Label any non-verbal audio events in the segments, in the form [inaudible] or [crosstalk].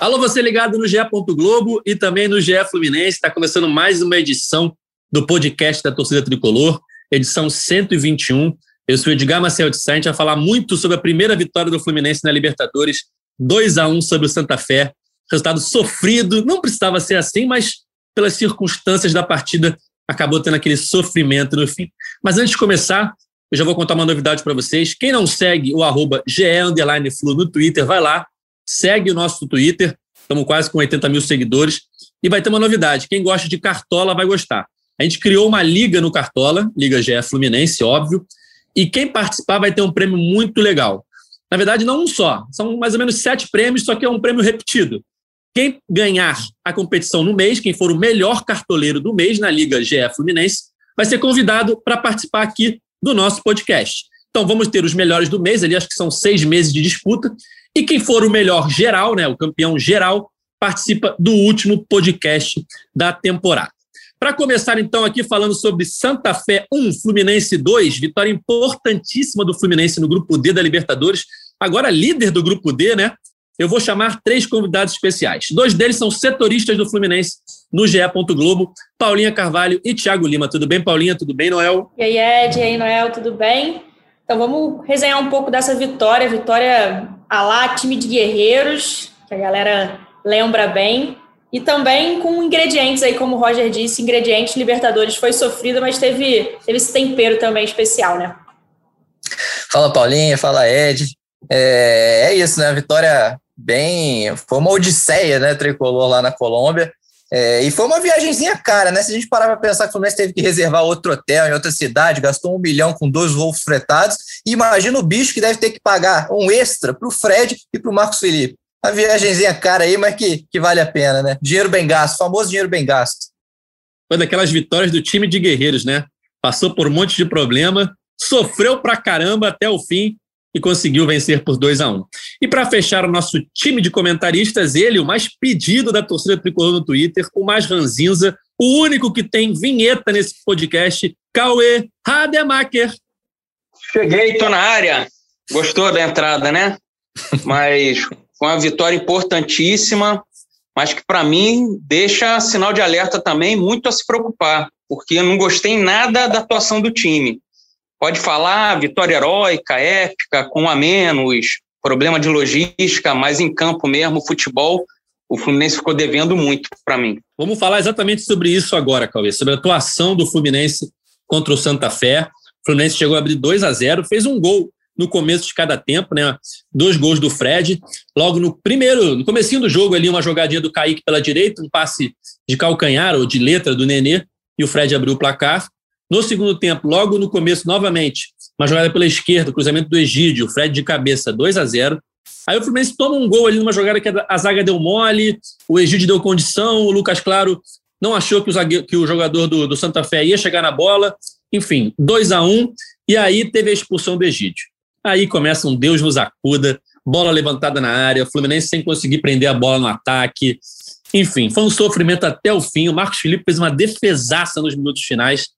Alô, você ligado no GE. Globo e também no GE Fluminense. Está começando mais uma edição do podcast da Torcida Tricolor, edição 121. Eu sou Edgar Marcel de Sá, a gente vai falar muito sobre a primeira vitória do Fluminense na Libertadores, 2 a 1 sobre o Santa Fé. Resultado sofrido, não precisava ser assim, mas pelas circunstâncias da partida acabou tendo aquele sofrimento no fim. Mas antes de começar, eu já vou contar uma novidade para vocês. Quem não segue o arroba GE no Twitter, vai lá, segue o nosso Twitter, estamos quase com 80 mil seguidores. E vai ter uma novidade: quem gosta de Cartola vai gostar. A gente criou uma liga no Cartola, Liga GE Fluminense, óbvio, e quem participar vai ter um prêmio muito legal. Na verdade, não um só, são mais ou menos sete prêmios, só que é um prêmio repetido. Quem ganhar a competição no mês, quem for o melhor cartoleiro do mês na Liga GE Fluminense, vai ser convidado para participar aqui do nosso podcast. Então, vamos ter os melhores do mês, ali acho que são seis meses de disputa, e quem for o melhor geral, né, o campeão geral, participa do último podcast da temporada. Para começar, então, aqui falando sobre Santa Fé 1, Fluminense 2, vitória importantíssima do Fluminense no grupo D da Libertadores, agora líder do grupo D, né? Eu vou chamar três convidados especiais. Dois deles são setoristas do Fluminense no GE. Globo, Paulinha Carvalho e Thiago Lima. Tudo bem, Paulinha? Tudo bem, Noel? E aí, Ed? E aí, Noel? Tudo bem? Então vamos resenhar um pouco dessa vitória, vitória a lá, time de guerreiros, que a galera lembra bem. E também com ingredientes aí, como o Roger disse, ingredientes Libertadores foi sofrida, mas teve, teve esse tempero também especial, né? Fala Paulinha, fala Ed. É, é isso, né? A vitória bem. Foi uma odisseia, né? Tricolor lá na Colômbia. É, e foi uma viagemzinha cara, né? Se a gente parar para pensar que o Fluminense teve que reservar outro hotel em outra cidade, gastou um milhão com dois voos fretados, imagina o bicho que deve ter que pagar um extra para o Fred e para o Marcos Felipe. Uma viagemzinha cara aí, mas que, que vale a pena, né? Dinheiro bem gasto, famoso dinheiro bem gasto. Foi daquelas vitórias do time de guerreiros, né? Passou por um monte de problema, sofreu pra caramba até o fim e conseguiu vencer por 2 a 1 um. E para fechar o nosso time de comentaristas, ele, o mais pedido da torcida tricolor no Twitter, o mais ranzinza, o único que tem vinheta nesse podcast, Cauê Rademacher. Cheguei, tô na área. Gostou da entrada, né? Mas foi uma vitória importantíssima, mas que para mim deixa sinal de alerta também muito a se preocupar, porque eu não gostei nada da atuação do time. Pode falar vitória heróica, épica, com a menos, problema de logística, mas em campo mesmo, futebol, o Fluminense ficou devendo muito para mim. Vamos falar exatamente sobre isso agora, Cauê, sobre a atuação do Fluminense contra o Santa Fé. O Fluminense chegou a abrir 2 a 0 fez um gol no começo de cada tempo, né? Dois gols do Fred. Logo no primeiro, no comecinho do jogo ali, uma jogadinha do Kaique pela direita, um passe de calcanhar ou de letra do Nenê, e o Fred abriu o placar. No segundo tempo, logo no começo, novamente, uma jogada pela esquerda, cruzamento do Egídio, Fred de cabeça, 2 a 0 Aí o Fluminense toma um gol ali numa jogada que a zaga deu mole, o Egídio deu condição, o Lucas Claro não achou que o, que o jogador do, do Santa Fé ia chegar na bola. Enfim, 2 a 1 e aí teve a expulsão do Egídio. Aí começa um Deus nos acuda, bola levantada na área, Fluminense sem conseguir prender a bola no ataque. Enfim, foi um sofrimento até o fim. O Marcos Felipe fez uma defesaça nos minutos finais,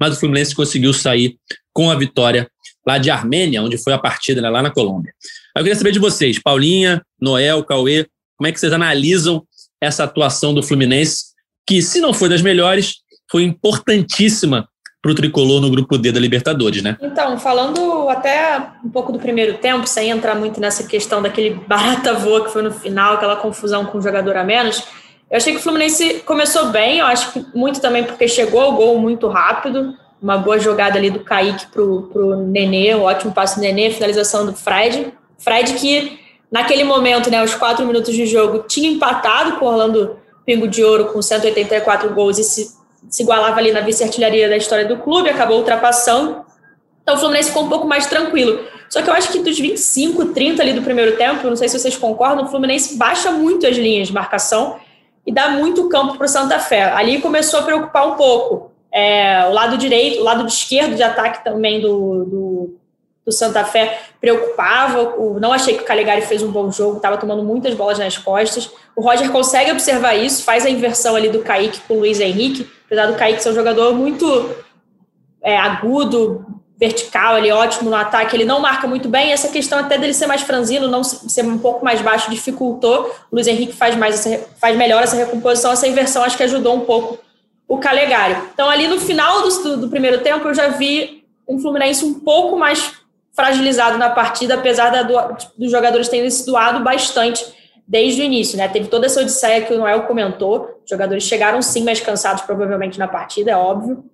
mas o Fluminense conseguiu sair com a vitória lá de Armênia, onde foi a partida, né, lá na Colômbia. Eu queria saber de vocês, Paulinha, Noel, Cauê, como é que vocês analisam essa atuação do Fluminense, que, se não foi das melhores, foi importantíssima para o tricolor no grupo D da Libertadores, né? Então, falando até um pouco do primeiro tempo, sem entrar muito nessa questão daquele [laughs] barata voa que foi no final, aquela confusão com o jogador a menos, eu achei que o Fluminense começou bem, eu acho que muito também porque chegou ao gol muito rápido, uma boa jogada ali do Kaique pro, pro Nenê, um ótimo passe do Nenê, finalização do Fred. Fred que, naquele momento, né, os quatro minutos de jogo, tinha empatado com o Orlando Pingo de Ouro com 184 gols e se se igualava ali na vice-artilharia da história do clube, acabou ultrapassando. Então o Fluminense ficou um pouco mais tranquilo. Só que eu acho que dos 25, 30 ali do primeiro tempo, não sei se vocês concordam, o Fluminense baixa muito as linhas de marcação e dá muito campo para o Santa Fé. Ali começou a preocupar um pouco. É, o lado direito, o lado esquerdo de ataque também do, do, do Santa Fé preocupava. O, não achei que o Calegari fez um bom jogo, estava tomando muitas bolas nas costas. O Roger consegue observar isso, faz a inversão ali do Kaique com o Luiz Henrique, apesar do Kaique ser um jogador muito é, agudo, vertical, ele é ótimo no ataque, ele não marca muito bem, essa questão até dele ser mais franzino, não ser um pouco mais baixo, dificultou, o Luiz Henrique faz, mais essa, faz melhor essa recomposição, essa inversão acho que ajudou um pouco o Calegari. Então ali no final do, do primeiro tempo eu já vi um Fluminense um pouco mais fragilizado na partida, apesar da, do, dos jogadores terem se doado bastante desde o início, né? Teve toda essa odisseia que o Noel comentou, os jogadores chegaram sim mais cansados provavelmente na partida, é óbvio,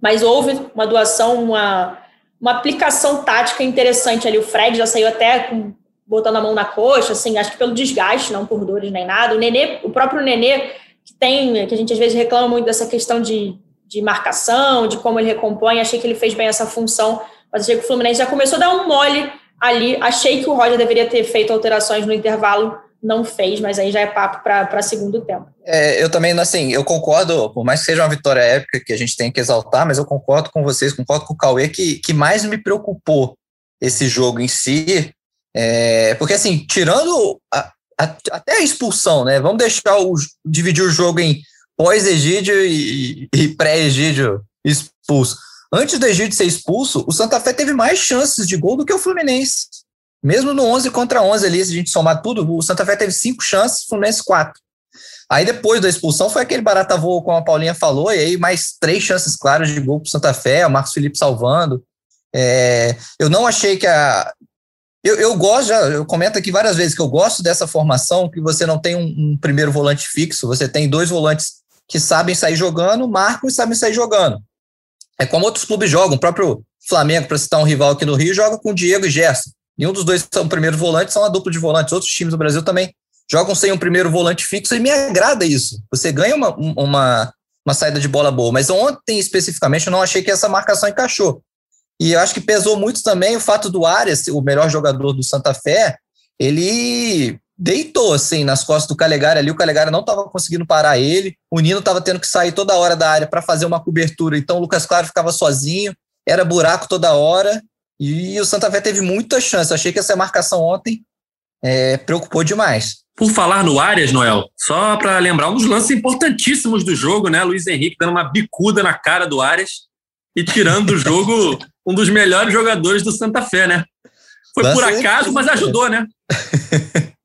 mas houve uma doação, uma, uma aplicação tática interessante ali. O Fred já saiu até com, botando a mão na coxa, assim, acho que pelo desgaste, não por dores nem nada. O Nenê, o próprio Nenê, que tem, que a gente às vezes reclama muito dessa questão de, de marcação, de como ele recompõe, achei que ele fez bem essa função, mas achei que o Fluminense já começou a dar um mole ali. Achei que o Roger deveria ter feito alterações no intervalo não fez, mas aí já é papo para segundo tempo. É, eu também, assim, eu concordo, por mais que seja uma vitória épica que a gente tem que exaltar, mas eu concordo com vocês, concordo com o Cauê, que, que mais me preocupou esse jogo em si, é, porque assim, tirando a, a, até a expulsão, né? Vamos deixar o dividir o jogo em pós-Egídio e, e pré-Egídio expulso. Antes do Egídio ser expulso, o Santa Fé teve mais chances de gol do que o Fluminense. Mesmo no 11 contra 11 ali, se a gente somar tudo, o Santa Fé teve cinco chances, o Fluminense quatro. Aí depois da expulsão foi aquele barata voa, como a Paulinha falou, e aí mais três chances claras de gol para Santa Fé, o Marcos Felipe salvando. É, eu não achei que a. Eu, eu gosto, já, eu comento aqui várias vezes que eu gosto dessa formação, que você não tem um, um primeiro volante fixo, você tem dois volantes que sabem sair jogando, marcam e sabem sair jogando. É como outros clubes jogam, o próprio Flamengo, para citar um rival aqui no Rio, joga com Diego e Gerson. Nenhum dos dois são primeiro volante, são uma dupla de volantes. Outros times do Brasil também jogam sem um primeiro volante fixo e me agrada isso. Você ganha uma, uma, uma saída de bola boa. Mas ontem, especificamente, eu não achei que essa marcação encaixou. E eu acho que pesou muito também o fato do Arias, o melhor jogador do Santa Fé, ele deitou assim nas costas do Calegari ali. O Calegari não estava conseguindo parar ele. O Nino estava tendo que sair toda hora da área para fazer uma cobertura. Então o Lucas Claro ficava sozinho. Era buraco toda hora. E o Santa Fé teve muita chance. achei que essa marcação ontem é, preocupou demais. Por falar no Arias, Noel, só para lembrar um dos lances importantíssimos do jogo, né? Luiz Henrique dando uma bicuda na cara do Arias e tirando do jogo um dos melhores jogadores do Santa Fé, né? Foi Lance por acaso, mas ajudou, né? [laughs]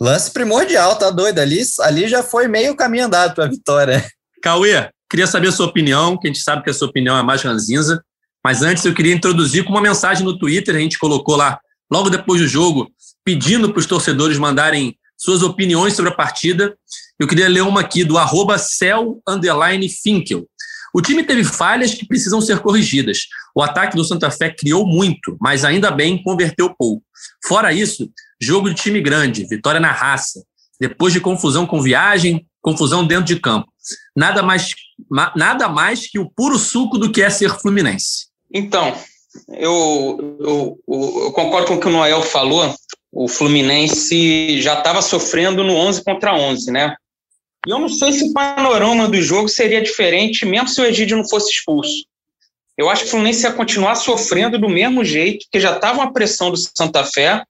Lance primordial, tá doido? Ali, ali já foi meio caminho andado para a vitória. Cauê, queria saber a sua opinião, que a gente sabe que a sua opinião é mais ranzinza. Mas antes eu queria introduzir com uma mensagem no Twitter, a gente colocou lá, logo depois do jogo, pedindo para os torcedores mandarem suas opiniões sobre a partida. Eu queria ler uma aqui do arroba Finkel. O time teve falhas que precisam ser corrigidas. O ataque do Santa Fé criou muito, mas ainda bem converteu pouco. Fora isso, jogo de time grande, vitória na raça. Depois de confusão com viagem, confusão dentro de campo. Nada mais, nada mais que o puro suco do que é ser fluminense. Então, eu, eu, eu, concordo com o que o Noel falou. O Fluminense já estava sofrendo no 11 contra 11, né? E eu não sei se o panorama do jogo seria diferente, mesmo se o Egídio não fosse expulso. Eu acho que o Fluminense ia continuar sofrendo do mesmo jeito, que já estava uma pressão do Santa Fé.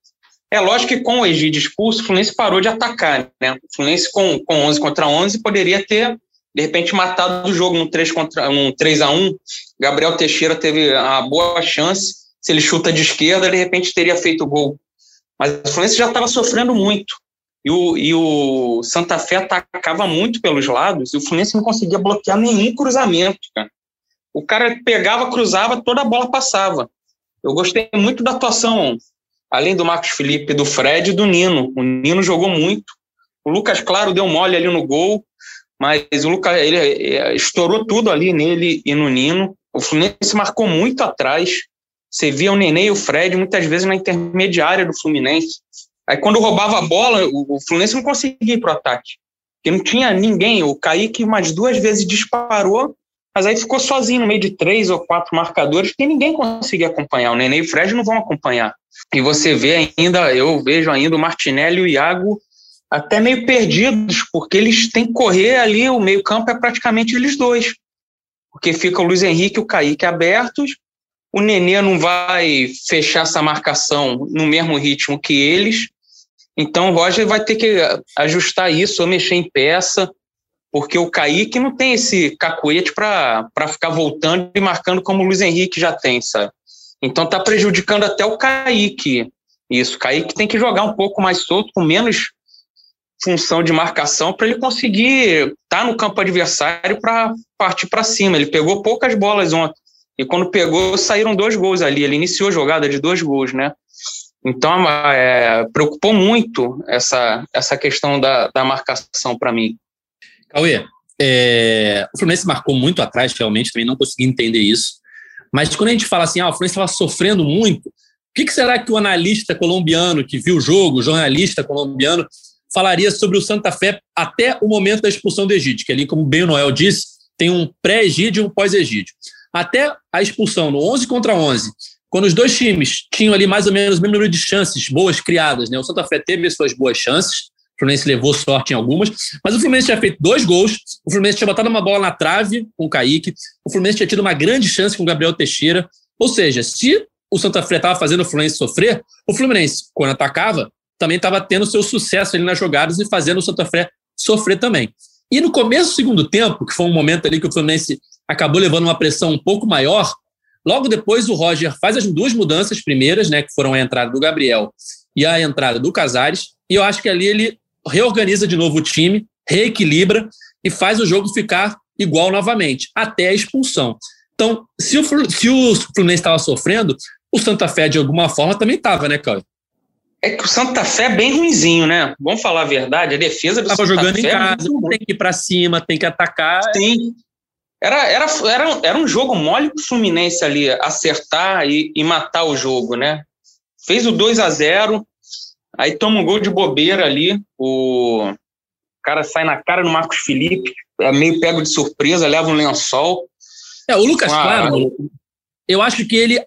É lógico que com o Egídio expulso, o Fluminense parou de atacar, né? O Fluminense com, com 11 contra 11 poderia ter de repente matado o jogo num 3 contra um 3 a 1 Gabriel Teixeira teve a boa chance. Se ele chuta de esquerda, de repente teria feito o gol. Mas o Fluminense já estava sofrendo muito. E o, e o Santa Fé atacava muito pelos lados e o Fluminense não conseguia bloquear nenhum cruzamento. Cara. O cara pegava, cruzava, toda a bola passava. Eu gostei muito da atuação, além do Marcos Felipe, do Fred e do Nino. O Nino jogou muito. O Lucas Claro deu mole ali no gol. Mas o Lucas ele é, estourou tudo ali nele e no Nino. O Fluminense marcou muito atrás. Você via o Nenê e o Fred muitas vezes na intermediária do Fluminense. Aí quando roubava a bola, o Fluminense não conseguia ir para o ataque. Porque não tinha ninguém. O Kaique mais duas vezes disparou, Mas aí ficou sozinho no meio de três ou quatro marcadores que ninguém conseguia acompanhar. O Nenê e o Fred não vão acompanhar. E você vê ainda, eu vejo ainda o Martinelli e o Iago até meio perdidos, porque eles têm que correr ali, o meio-campo é praticamente eles dois. Porque fica o Luiz Henrique e o Kaique abertos, o Nenê não vai fechar essa marcação no mesmo ritmo que eles, então o Roger vai ter que ajustar isso, ou mexer em peça, porque o Kaique não tem esse cacuete para ficar voltando e marcando como o Luiz Henrique já tem, sabe? Então tá prejudicando até o Kaique. Isso, o Kaique tem que jogar um pouco mais solto, com menos função de marcação, para ele conseguir estar tá no campo adversário para partir para cima. Ele pegou poucas bolas ontem. E quando pegou, saíram dois gols ali. Ele iniciou a jogada de dois gols, né? Então, é, preocupou muito essa, essa questão da, da marcação para mim. Cauê, é, o Fluminense marcou muito atrás, realmente, também não consegui entender isso. Mas quando a gente fala assim, ah, o Fluminense estava sofrendo muito, o que, que, será que o analista colombiano que viu o jogo, o jornalista colombiano, falaria sobre o Santa Fé até o momento da expulsão do Egídio? Que ali, como bem o Noel disse, tem um pré-Egídio e um pós-Egídio. Até a expulsão no 11 contra 11, quando os dois times tinham ali mais ou menos o mesmo número de chances boas criadas, né? O Santa Fé teve suas boas chances, o Fluminense levou sorte em algumas, mas o Fluminense tinha feito dois gols, o Fluminense tinha botado uma bola na trave com o Kaique, o Fluminense tinha tido uma grande chance com o Gabriel Teixeira. Ou seja, se o Santa Fé estava fazendo o Fluminense sofrer, o Fluminense, quando atacava, também estava tendo seu sucesso ali nas jogadas e fazendo o Santa Fé sofrer também. E no começo do segundo tempo, que foi um momento ali que o Fluminense acabou levando uma pressão um pouco maior, logo depois o Roger faz as duas mudanças primeiras, né, que foram a entrada do Gabriel e a entrada do Casares, e eu acho que ali ele reorganiza de novo o time, reequilibra e faz o jogo ficar igual novamente, até a expulsão. Então, se o, se o Fluminense estava sofrendo, o Santa Fé, de alguma forma, também estava, né, Cláudio? É que o Santa Fé é bem ruinzinho, né? Vamos falar a verdade, a defesa do tava Santa jogando Fé em casa, é tem que ir para cima, tem que atacar. Sim. Era, era, era, era um jogo mole pro Fluminense ali acertar e, e matar o jogo, né? Fez o 2 a 0 Aí toma um gol de bobeira ali, o cara sai na cara do Marcos Felipe, é meio pego de surpresa, leva um lençol. É, o Lucas Claro, eu acho que ele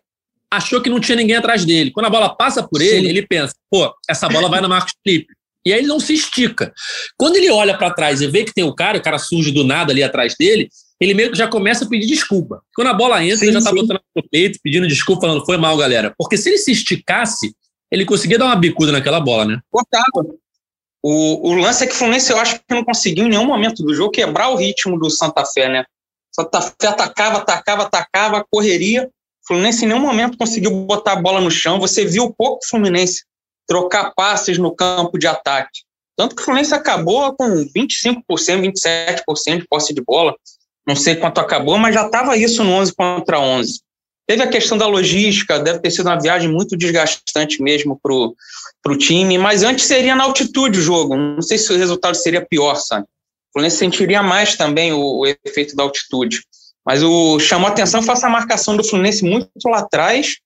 achou que não tinha ninguém atrás dele. Quando a bola passa por Sim. ele, ele pensa, pô, essa bola vai no Marcos Felipe. E aí ele não se estica. Quando ele olha para trás e vê que tem o cara, o cara surge do nada ali atrás dele, ele meio que já começa a pedir desculpa. Quando a bola entra, sim, ele já tá sim. botando no peito, pedindo desculpa, falando, foi mal, galera. Porque se ele se esticasse, ele conseguia dar uma bicuda naquela bola, né? Cortava. O, o lance é que o Fluminense, eu acho que não conseguiu em nenhum momento do jogo quebrar o ritmo do Santa Fé, né? Santa Fé atacava, atacava, atacava, correria. Fluminense em nenhum momento conseguiu botar a bola no chão. Você viu pouco o Fluminense trocar passes no campo de ataque. Tanto que o Fluminense acabou com 25%, 27% de posse de bola. Não sei quanto acabou, mas já estava isso no 11 contra 11. Teve a questão da logística, deve ter sido uma viagem muito desgastante mesmo para o time, mas antes seria na altitude o jogo. Não sei se o resultado seria pior, sabe? O Fluminense sentiria mais também o, o efeito da altitude. Mas o chamou a atenção foi essa marcação do Fluminense muito lá atrás,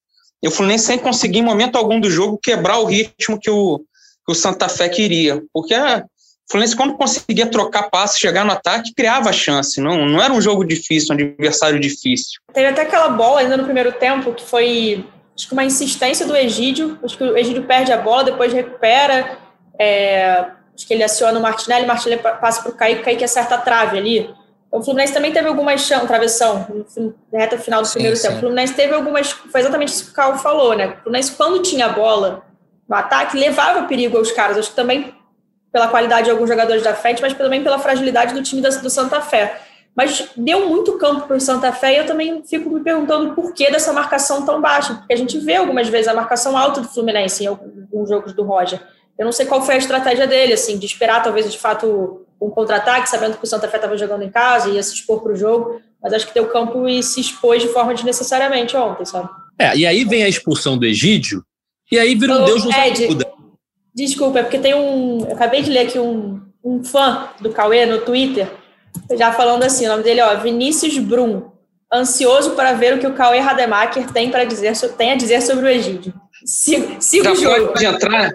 e o Fluminense sem conseguir, em momento algum do jogo, quebrar o ritmo que o, que o Santa Fé queria. Porque o Fluminense, quando conseguia trocar passe, chegar no ataque, criava chance. Não, não era um jogo difícil, um adversário difícil. Teve até aquela bola ainda no primeiro tempo que foi acho que uma insistência do Egídio. Acho que o Egídio perde a bola, depois recupera. É, acho que ele aciona o Martinelli, Martinelli passa para o Kaique, Kaique acerta a trave ali. O Fluminense também teve algumas chances, travessão, na reta final do primeiro sim, tempo. Sim. O Fluminense teve algumas. Foi exatamente isso que o Carl falou, né? O Fluminense, quando tinha a bola no ataque, levava perigo aos caras. Acho que também pela qualidade de alguns jogadores da frente, mas também pela fragilidade do time do Santa Fé. Mas deu muito campo para o Santa Fé e eu também fico me perguntando por que dessa marcação tão baixa, porque a gente vê algumas vezes a marcação alta do Fluminense em alguns jogos do Roger. Eu não sei qual foi a estratégia dele, assim, de esperar talvez de fato um contra-ataque, sabendo que o Santa Fé estava jogando em casa e ia se expor para o jogo, mas acho que deu campo e se expôs de forma desnecessariamente ontem, sabe? É, e aí vem a expulsão do Egídio, e aí vira um Deus no Ed, Desculpa, é porque tem um. Eu acabei de ler aqui um, um fã do Cauê no Twitter, já falando assim: o nome dele, ó, Vinícius Brum. Ansioso para ver o que o Cauê Rademacher tem, para dizer, tem a dizer sobre o Egídio. Siga, siga já o jogo. Pode entrar,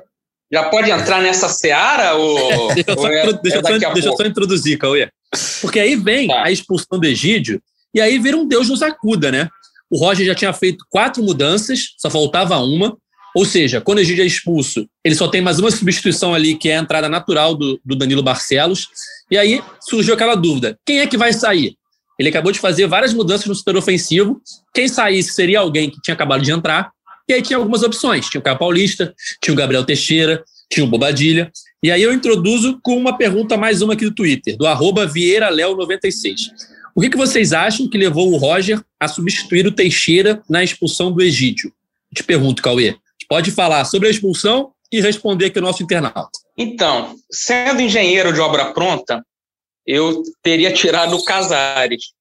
já pode entrar nessa seara? Ou, [laughs] deixa, eu só, é, deixa, é só, deixa eu só introduzir, Cauê. Porque aí vem tá. a expulsão do Egídio, E aí vira um Deus nos acuda, né? O Roger já tinha feito quatro mudanças, só faltava uma. Ou seja, quando o Egídio é expulso, ele só tem mais uma substituição ali, que é a entrada natural do, do Danilo Barcelos. E aí surgiu aquela dúvida: quem é que vai sair? Ele acabou de fazer várias mudanças no setor ofensivo. Quem saísse seria alguém que tinha acabado de entrar. E aí tinha algumas opções. Tinha o Caio Paulista, tinha o Gabriel Teixeira, tinha o Bobadilha. E aí eu introduzo com uma pergunta mais uma aqui do Twitter, do arroba VieiraLeo96. O que, que vocês acham que levou o Roger a substituir o Teixeira na expulsão do Egídio? Te pergunto, Cauê. Pode falar sobre a expulsão e responder aqui o nosso internauta. Então, sendo engenheiro de obra pronta, eu teria tirado o Casares.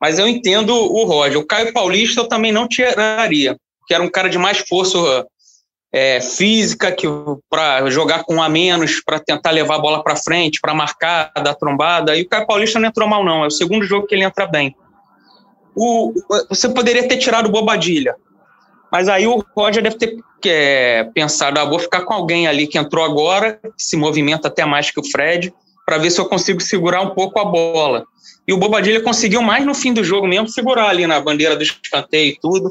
Mas eu entendo o Roger. O Caio Paulista eu também não tiraria, que era um cara de mais força é, física que para jogar com um a menos, para tentar levar a bola para frente, para marcar, dar trombada. E o Caio Paulista não entrou mal, não. É o segundo jogo que ele entra bem. O, você poderia ter tirado o Bobadilha. Mas aí o Roger deve ter é, pensado, ah, vou ficar com alguém ali que entrou agora, que se movimenta até mais que o Fred, para ver se eu consigo segurar um pouco a bola. E o Bobadilha conseguiu mais no fim do jogo mesmo segurar ali na bandeira do escanteio e tudo,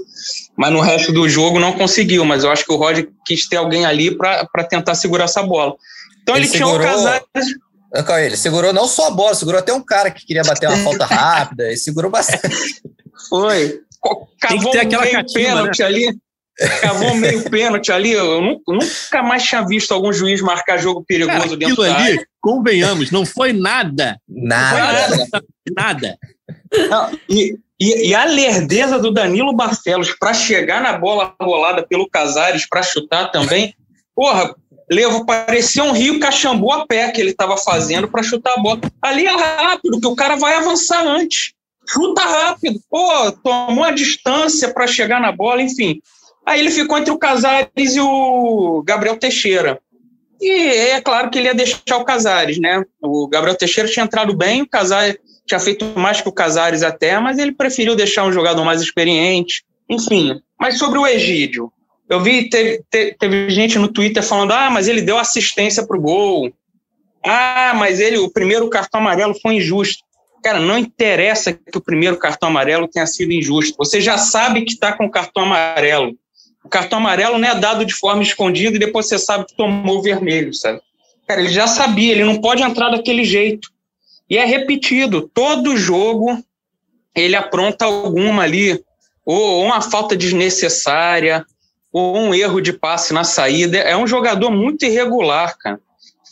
mas no resto do jogo não conseguiu. Mas eu acho que o Roger quis ter alguém ali para tinha segurar essa bola. Então ele, ele segurou... tinha o Casares. Ele segurou não só a bola, segurou até um cara que queria bater uma falta [laughs] rápida, e segurou bastante. Foi cavou ter aquela meio cativa, pênalti né? ali. Cavou meio pênalti ali. Eu nunca mais tinha visto algum juiz marcar jogo perigoso Cara, dentro da ali, área. Convenhamos, não foi nada. Nada. Não foi nada. Não, e, e, e, a lerdeza do Danilo Barcelos para chegar na bola rolada pelo Casares para chutar também. Porra, Levo, parecia um Rio Caxambu a pé que ele estava fazendo para chutar a bola. Ali é rápido, que o cara vai avançar antes chuta rápido, pô, tomou a distância para chegar na bola, enfim. Aí ele ficou entre o Casares e o Gabriel Teixeira. E é claro que ele ia deixar o Casares, né? O Gabriel Teixeira tinha entrado bem, o Casares tinha feito mais que o Casares até, mas ele preferiu deixar um jogador mais experiente. Enfim, mas sobre o Egídio, eu vi, teve, teve, gente no Twitter falando, ah, mas ele deu assistência para o gol. Ah, mas ele, o primeiro cartão amarelo foi injusto. Cara, não interessa que o primeiro cartão amarelo tenha sido injusto. Você já sabe que está com o cartão amarelo. O cartão amarelo não é dado de forma escondida e depois você sabe que tomou o vermelho, sabe? Cara, ele já sabia, ele não pode entrar daquele jeito. E é repetido. Todo jogo ele apronta alguma ali, ou uma falta desnecessária, ou um erro de passe na saída. É um jogador muito irregular, cara.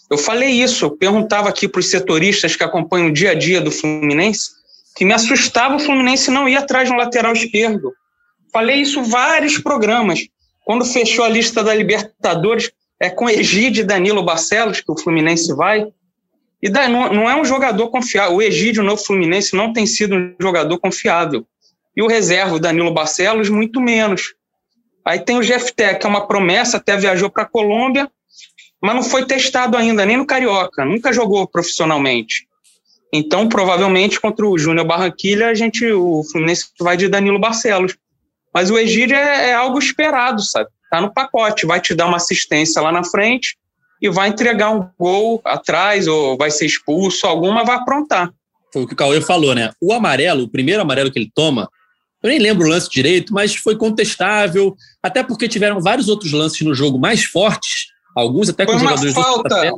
Eu falei isso, eu perguntava aqui para os setoristas que acompanham o dia a dia do Fluminense, que me assustava o Fluminense não ir atrás de um lateral esquerdo. Falei isso vários programas. Quando fechou a lista da Libertadores, é com Egídio e Danilo Barcelos que o Fluminense vai. E não é um jogador confiável. O Egídio no Fluminense não tem sido um jogador confiável. E o reserva, o Danilo Barcelos, muito menos. Aí tem o Jeff Tech, que é uma promessa, até viajou para a Colômbia, mas não foi testado ainda, nem no Carioca, nunca jogou profissionalmente. Então, provavelmente, contra o Júnior Barranquilha, a gente, o Fluminense vai de Danilo Barcelos. Mas o Egídio é, é, algo esperado, sabe? Tá no pacote, vai te dar uma assistência lá na frente e vai entregar um gol atrás, ou vai ser expulso, alguma vai aprontar. Foi o que o Cauê falou, né? O amarelo, o primeiro amarelo que ele toma, eu nem lembro o lance direito, mas foi contestável, até porque tiveram vários outros lances no jogo mais fortes Alguns até com foi jogadores uma falta,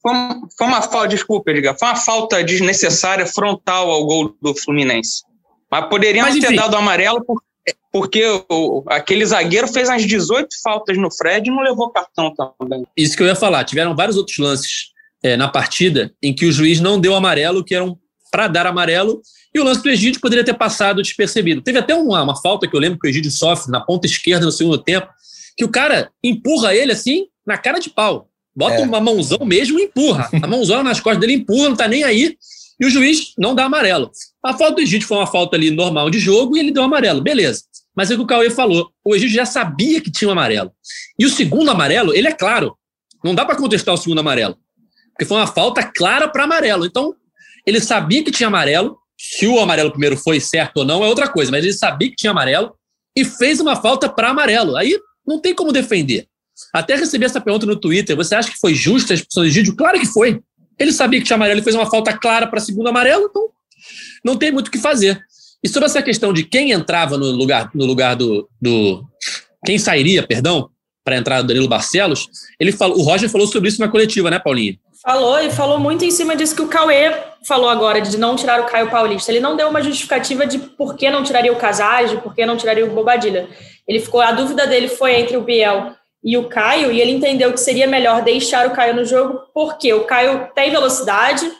foi, foi uma falta, desculpa, Edgar, foi uma falta desnecessária frontal ao gol do Fluminense. Mas poderiam ter dado amarelo por, porque o, aquele zagueiro fez umas 18 faltas no Fred e não levou cartão também. Isso que eu ia falar. Tiveram vários outros lances é, na partida em que o juiz não deu amarelo, que eram para dar amarelo, e o lance do Egídio poderia ter passado despercebido. Teve até uma, uma falta que eu lembro que o Egídio sofre na ponta esquerda no segundo tempo, que o cara empurra ele assim, na cara de pau. Bota é. uma mãozão mesmo e empurra. A mãozão nas costas dele empurra, não tá nem aí. E o juiz não dá amarelo. A falta do Egídio foi uma falta ali normal de jogo e ele deu amarelo. Beleza. Mas é o que o Cauê falou. O Egídio já sabia que tinha um amarelo. E o segundo amarelo, ele é claro. Não dá para contestar o segundo amarelo. Porque foi uma falta clara para amarelo. Então, ele sabia que tinha amarelo. Se o amarelo primeiro foi certo ou não é outra coisa. Mas ele sabia que tinha amarelo e fez uma falta para amarelo. Aí não tem como defender. Até recebi essa pergunta no Twitter. Você acha que foi justa a expulsão do Egídio? Claro que foi. Ele sabia que tinha amarelo, ele fez uma falta clara para segundo amarelo, então não tem muito o que fazer. E sobre essa questão de quem entrava no lugar, no lugar do, do. Quem sairia, perdão, para entrar Danilo Barcelos, ele falou, o Roger falou sobre isso na coletiva, né, Paulinho? Falou e falou muito em cima disso que o Cauê falou agora, de não tirar o Caio Paulista. Ele não deu uma justificativa de por que não tiraria o Casares, de por que não tiraria o Bobadilha. Ele ficou, a dúvida dele foi entre o Biel e o Caio, e ele entendeu que seria melhor deixar o Caio no jogo, porque o Caio tem velocidade,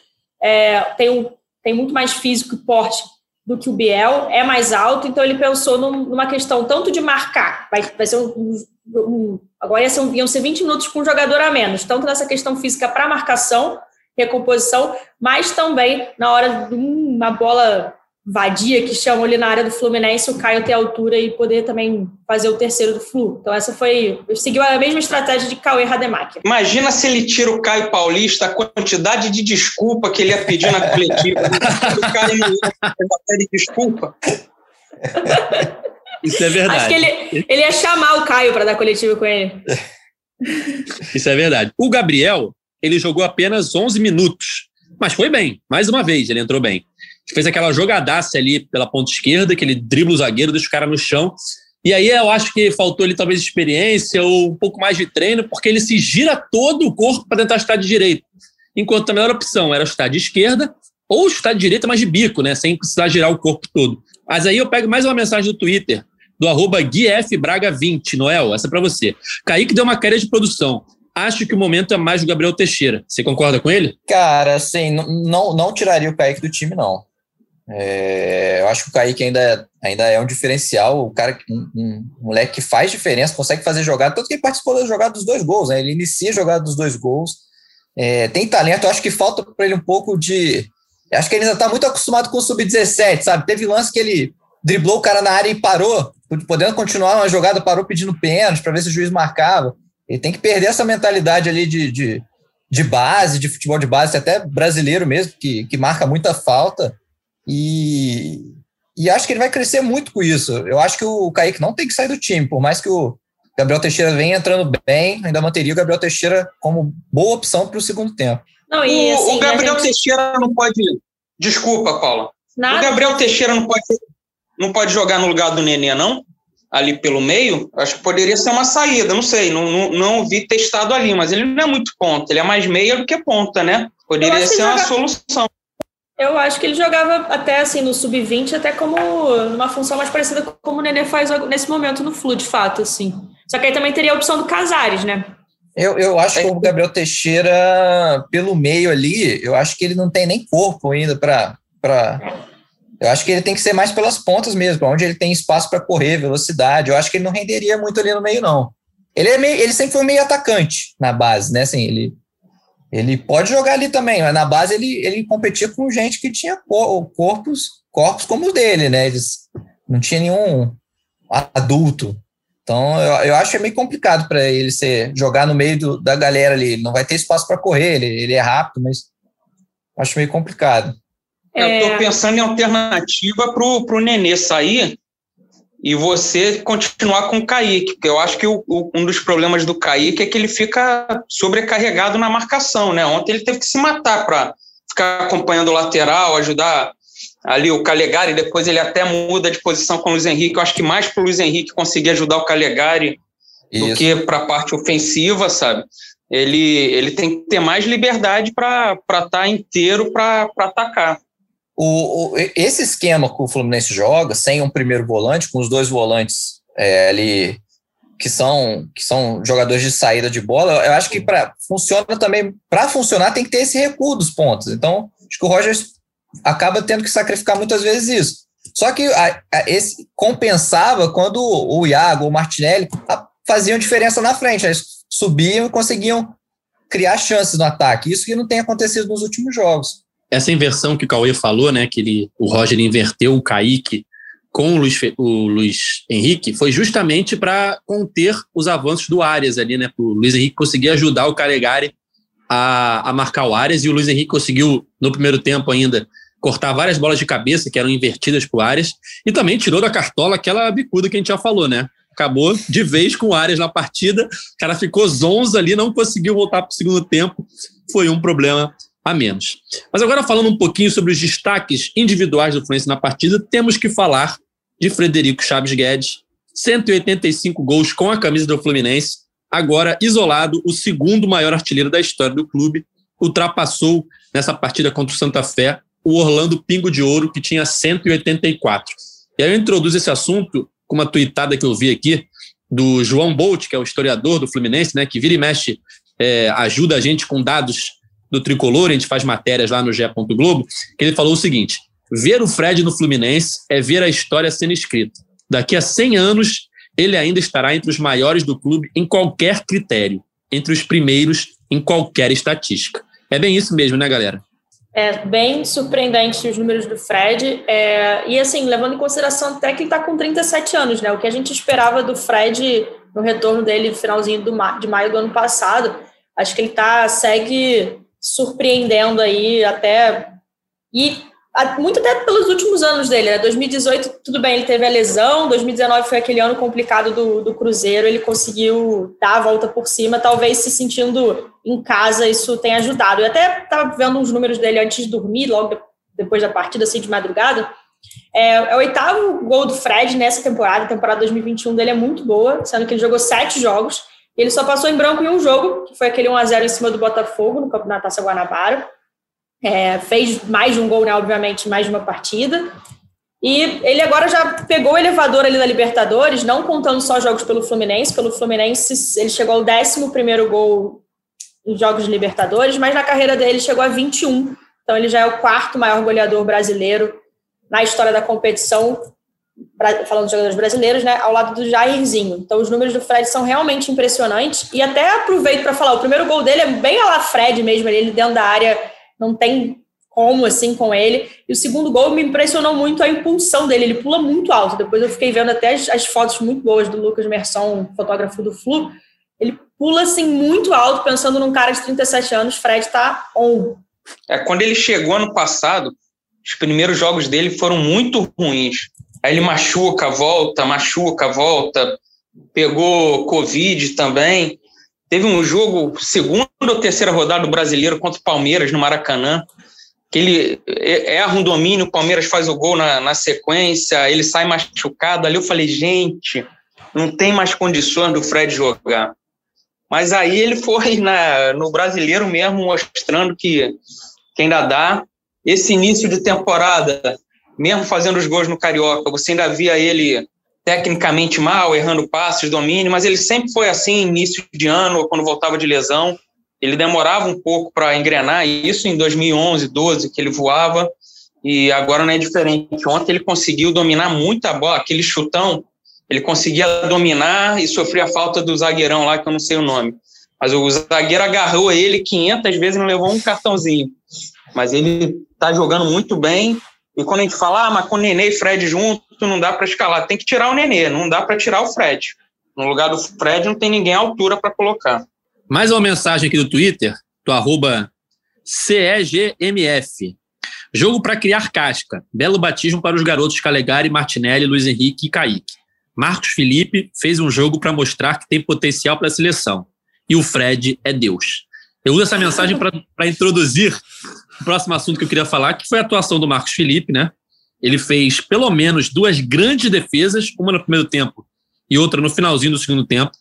é, tem, um, tem muito mais físico e porte do que o Biel, é mais alto, então ele pensou num, numa questão tanto de marcar, vai, vai ser um, um, agora ia ser, iam ser 20 minutos com um jogador a menos, tanto nessa questão física para marcação, recomposição, mas também na hora de uma bola vadia que chamam ali na área do Fluminense, o Caio ter altura e poder também fazer o terceiro do Flu. Então essa foi, seguiu a mesma estratégia de Cauê Rademacher. Imagina se ele tira o Caio Paulista, a quantidade de desculpa que ele ia pedir na coletiva. [laughs] o Caio não ia de desculpa. Isso é verdade. Acho que ele, ele ia chamar o Caio para dar coletiva com ele. [laughs] Isso é verdade. O Gabriel, ele jogou apenas 11 minutos, mas foi bem. Mais uma vez, ele entrou bem fez aquela jogadaça ali pela ponta esquerda, que ele dribla o zagueiro, deixa o cara no chão. E aí eu acho que faltou ali talvez experiência ou um pouco mais de treino, porque ele se gira todo o corpo para tentar chutar de direita. Enquanto a melhor opção era chutar de esquerda ou chutar de direita, mas de bico, né? Sem precisar girar o corpo todo. Mas aí eu pego mais uma mensagem do Twitter, do arroba GuiFBraga20, Noel, essa é para você. Kaique deu uma queda de produção. Acho que o momento é mais do Gabriel Teixeira. Você concorda com ele? Cara, assim, não, não tiraria o Kaique do time, não. É, eu acho que o Kaique ainda, ainda é um diferencial, o cara, um, um, moleque que faz diferença, consegue fazer jogada, tanto que ele participou da jogada dos dois gols, né? Ele inicia a jogada dos dois gols, é, tem talento, eu acho que falta para ele um pouco de. Acho que ele ainda está muito acostumado com o sub-17, sabe? Teve lance que ele driblou o cara na área e parou, podendo continuar uma jogada, parou pedindo pênalti para ver se o juiz marcava. Ele tem que perder essa mentalidade ali de, de, de base, de futebol de base, até brasileiro mesmo, que, que marca muita falta e, e acho que ele vai crescer muito com isso. Eu acho que o Kaique não tem que sair do time, por mais que o Gabriel Teixeira venha entrando bem, ainda manteria o Gabriel Teixeira como boa opção para o segundo tempo. Não, e, assim, o, Gabriel gente... Teixeira não pode. Desculpa, Paula. Nada. O Gabriel Teixeira não pode, não pode jogar no lugar do Nenê, não? Ali pelo meio, acho que poderia ser uma saída, não sei, não, não, não vi testado ali, mas ele não é muito ponta, ele é mais meia do que ponta, né? Poderia ser uma solução. Eu acho que ele jogava até assim no sub-20, até como uma função mais parecida com como o Nenê faz nesse momento no Flu, de fato, assim. Só que aí também teria a opção do Casares, né? Eu, eu acho que o Gabriel Teixeira, pelo meio ali, eu acho que ele não tem nem corpo ainda para. Pra... Eu acho que ele tem que ser mais pelas pontas mesmo, onde ele tem espaço para correr, velocidade. Eu acho que ele não renderia muito ali no meio, não. Ele, é meio, ele sempre foi meio atacante na base, né? Assim, ele ele pode jogar ali também, mas na base ele, ele competia com gente que tinha corpos, corpos como os dele, né? Eles não tinha nenhum adulto. Então eu, eu acho que é meio complicado para ele ser jogar no meio do, da galera ali. Ele não vai ter espaço para correr, ele, ele é rápido, mas acho meio complicado. Eu estou pensando em alternativa para o Nenê sair e você continuar com o Kaique, porque eu acho que o, o, um dos problemas do Kaique é que ele fica sobrecarregado na marcação, né? Ontem ele teve que se matar para ficar acompanhando o lateral, ajudar ali o Calegari, depois ele até muda de posição com o Luiz Henrique, eu acho que mais para o Luiz Henrique conseguir ajudar o Calegari Isso. do que para a parte ofensiva, sabe? Ele, ele tem que ter mais liberdade para estar tá inteiro para atacar. O, o, esse esquema que o Fluminense joga, sem um primeiro volante, com os dois volantes é, ali que são, que são jogadores de saída de bola, eu acho que para funciona também, para funcionar tem que ter esse recuo dos pontos. Então, acho que o Rogers acaba tendo que sacrificar muitas vezes isso. Só que a, a, esse compensava quando o Iago o Martinelli faziam diferença na frente. Eles subiam e conseguiam criar chances no ataque. Isso que não tem acontecido nos últimos jogos essa inversão que o Cauê falou, né, que ele, o Roger inverteu o Kaique com o Luiz, o Luiz Henrique, foi justamente para conter os avanços do Arias ali, né, o Luiz Henrique conseguir ajudar o Calegari a, a marcar o Arias, e o Luiz Henrique conseguiu, no primeiro tempo ainda, cortar várias bolas de cabeça que eram invertidas para o Arias, e também tirou da cartola aquela bicuda que a gente já falou, né, acabou de vez com o Arias na partida, o cara ficou zonzo ali, não conseguiu voltar para o segundo tempo, foi um problema a menos. Mas agora falando um pouquinho sobre os destaques individuais do Fluminense na partida, temos que falar de Frederico Chaves Guedes, 185 gols com a camisa do Fluminense, agora isolado, o segundo maior artilheiro da história do clube, ultrapassou nessa partida contra o Santa Fé o Orlando Pingo de Ouro, que tinha 184. E aí eu introduzo esse assunto com uma tuitada que eu vi aqui do João Bolt, que é o historiador do Fluminense, né, que vira e mexe, é, ajuda a gente com dados do Tricolor, a gente faz matérias lá no GE. Globo, que ele falou o seguinte, ver o Fred no Fluminense é ver a história sendo escrita. Daqui a 100 anos, ele ainda estará entre os maiores do clube em qualquer critério, entre os primeiros em qualquer estatística. É bem isso mesmo, né, galera? É bem surpreendente os números do Fred. É, e assim, levando em consideração até que ele está com 37 anos, né? O que a gente esperava do Fred no retorno dele no finalzinho do, de maio do ano passado. Acho que ele tá, segue surpreendendo aí até. E muito até pelos últimos anos dele, né? 2018, tudo bem, ele teve a lesão, 2019 foi aquele ano complicado do, do Cruzeiro, ele conseguiu dar a volta por cima, talvez se sentindo em casa, isso tenha ajudado. Eu até estava vendo uns números dele antes de dormir, logo depois da partida, assim, de madrugada. É, é o oitavo gol do Fred nessa temporada, temporada 2021 dele é muito boa, sendo que ele jogou sete jogos, ele só passou em branco em um jogo, que foi aquele 1x0 em cima do Botafogo, no Campeonato Taça Guanabara. É, fez mais de um gol, né, obviamente, mais de uma partida. E ele agora já pegou o elevador ali da Libertadores, não contando só jogos pelo Fluminense. Pelo Fluminense, ele chegou ao 11 gol em jogos de Libertadores, mas na carreira dele chegou a 21. Então ele já é o quarto maior goleador brasileiro na história da competição, falando dos jogadores brasileiros, né, ao lado do Jairzinho. Então os números do Fred são realmente impressionantes. E até aproveito para falar, o primeiro gol dele é bem a la Fred mesmo, ele dentro da área não tem como assim com ele. E o segundo gol me impressionou muito a impulsão dele, ele pula muito alto. Depois eu fiquei vendo até as, as fotos muito boas do Lucas Merson, fotógrafo do Flu. Ele pula assim muito alto, pensando num cara de 37 anos, Fred tá on. É, quando ele chegou ano passado, os primeiros jogos dele foram muito ruins. Aí ele machuca, volta, machuca, volta, pegou Covid também. Teve um jogo, segunda ou terceira rodada do brasileiro contra o Palmeiras no Maracanã, que ele erra um domínio, o Palmeiras faz o gol na, na sequência, ele sai machucado. Ali eu falei, gente, não tem mais condições do Fred jogar. Mas aí ele foi na, no brasileiro mesmo, mostrando que, que ainda dá. Esse início de temporada, mesmo fazendo os gols no Carioca, você ainda via ele tecnicamente mal, errando passes, domínio, mas ele sempre foi assim, início de ano, quando voltava de lesão. Ele demorava um pouco para engrenar, isso em 2011, 12, que ele voava, e agora não é diferente. Ontem ele conseguiu dominar muito a bola, aquele chutão, ele conseguia dominar e sofria a falta do zagueirão lá, que eu não sei o nome. Mas o zagueiro agarrou ele 500 vezes e não levou um cartãozinho. Mas ele está jogando muito bem, e quando a gente fala, ah, mas com o Nenê e Fred junto, não dá para escalar. Tem que tirar o Nenê, não dá para tirar o Fred. No lugar do Fred não tem ninguém à altura para colocar. Mais uma mensagem aqui do Twitter, do arroba CEGMF. Jogo para criar casca. Belo batismo para os garotos Calegari, Martinelli, Luiz Henrique e Kaique. Marcos Felipe fez um jogo para mostrar que tem potencial para a seleção. E o Fred é Deus. Eu uso essa mensagem para introduzir próximo assunto que eu queria falar, que foi a atuação do Marcos Felipe, né? Ele fez pelo menos duas grandes defesas, uma no primeiro tempo e outra no finalzinho do segundo tempo.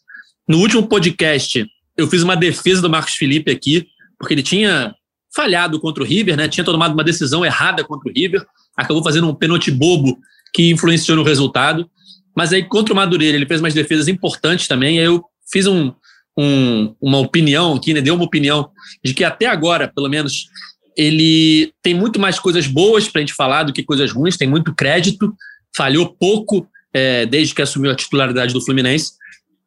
No último podcast, eu fiz uma defesa do Marcos Felipe aqui, porque ele tinha falhado contra o River, né? Tinha tomado uma decisão errada contra o River, acabou fazendo um pênalti bobo que influenciou no resultado. Mas aí contra o Madureira ele fez umas defesas importantes também. Aí eu fiz um, um, uma opinião aqui, né? Deu uma opinião de que até agora, pelo menos, ele tem muito mais coisas boas para a gente falar do que coisas ruins, tem muito crédito, falhou pouco é, desde que assumiu a titularidade do Fluminense.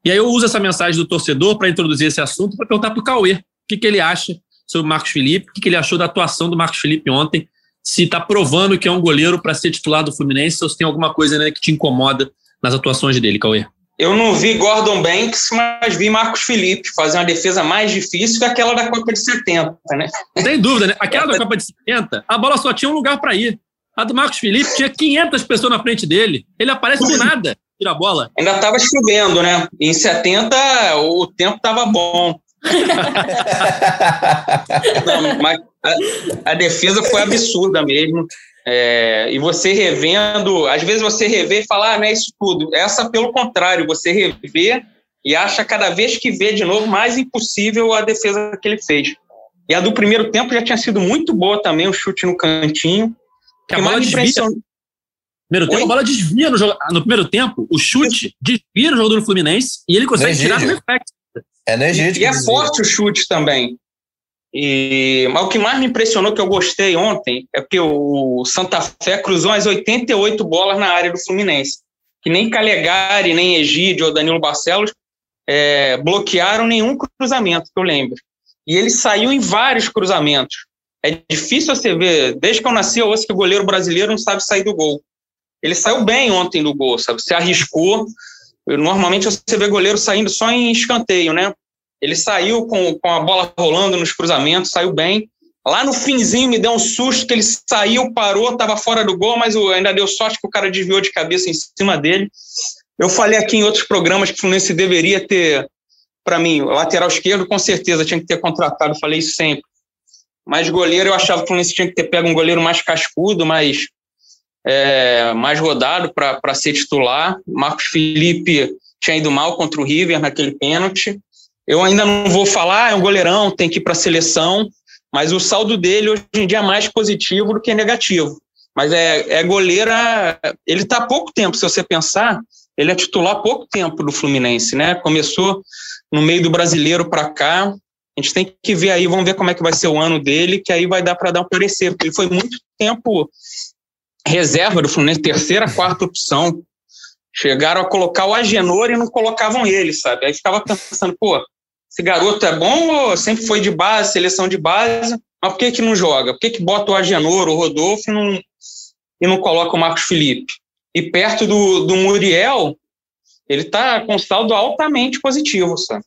E aí eu uso essa mensagem do torcedor para introduzir esse assunto, para perguntar para o Cauê o que, que ele acha sobre o Marcos Felipe, o que, que ele achou da atuação do Marcos Felipe ontem, se está provando que é um goleiro para ser titular do Fluminense ou se tem alguma coisa né, que te incomoda nas atuações dele, Cauê. Eu não vi Gordon Banks, mas vi Marcos Felipe fazer uma defesa mais difícil que aquela da Copa de 70, né? Sem dúvida, né? Aquela da Copa de 70, a bola só tinha um lugar para ir. A do Marcos Felipe tinha 500 pessoas na frente dele. Ele aparece do nada, tira a bola. Ainda estava chovendo, né? Em 70 o tempo estava bom. [laughs] Não, mas a, a, defesa foi absurda mesmo. É, e você revendo, às vezes você revê e fala, ah, não é isso tudo. Essa, pelo contrário, você revê e acha cada vez que vê de novo mais impossível a defesa que ele fez. E a do primeiro tempo já tinha sido muito boa também, o um chute no cantinho. Que, que a bola desvia. Primeiro tempo, a bola desvia no, jogo, no primeiro tempo, o chute desvia no jogador do Fluminense e ele consegue tirar no reflexo. É no Egito. E, e é forte o chute também. E, mas o que mais me impressionou, que eu gostei ontem, é porque o Santa Fé cruzou as 88 bolas na área do Fluminense. Que nem Calegari, nem Egídio ou Danilo Barcelos é, bloquearam nenhum cruzamento, que eu lembro. E ele saiu em vários cruzamentos. É difícil você ver, desde que eu nasci, eu ouço que o goleiro brasileiro não sabe sair do gol. Ele saiu bem ontem do gol, sabe? Se arriscou. Normalmente você vê goleiro saindo só em escanteio, né? Ele saiu com, com a bola rolando nos cruzamentos, saiu bem. Lá no finzinho me deu um susto que ele saiu, parou, estava fora do gol, mas ainda deu sorte que o cara desviou de cabeça em cima dele. Eu falei aqui em outros programas que o Fluminense deveria ter, para mim, lateral esquerdo com certeza tinha que ter contratado, falei isso sempre. Mas goleiro eu achava que o Fluminense tinha que ter pego um goleiro mais cascudo, mais, é, mais rodado para ser titular. Marcos Felipe tinha ido mal contra o River naquele pênalti. Eu ainda não vou falar, é um goleirão, tem que ir para a seleção, mas o saldo dele hoje em dia é mais positivo do que negativo. Mas é, é goleira, ele está há pouco tempo, se você pensar, ele é titular há pouco tempo do Fluminense, né? Começou no meio do brasileiro para cá. A gente tem que ver aí, vamos ver como é que vai ser o ano dele, que aí vai dar para dar um parecer, porque ele foi muito tempo reserva do Fluminense, terceira, quarta opção. Chegaram a colocar o Agenor e não colocavam ele, sabe? Aí ficava pensando, pô, esse garoto é bom ou sempre foi de base, seleção de base, mas por que que não joga? Por que que bota o Agenor, o Rodolfo e não, e não coloca o Marcos Felipe? E perto do, do Muriel, ele está com saldo altamente positivo, sabe?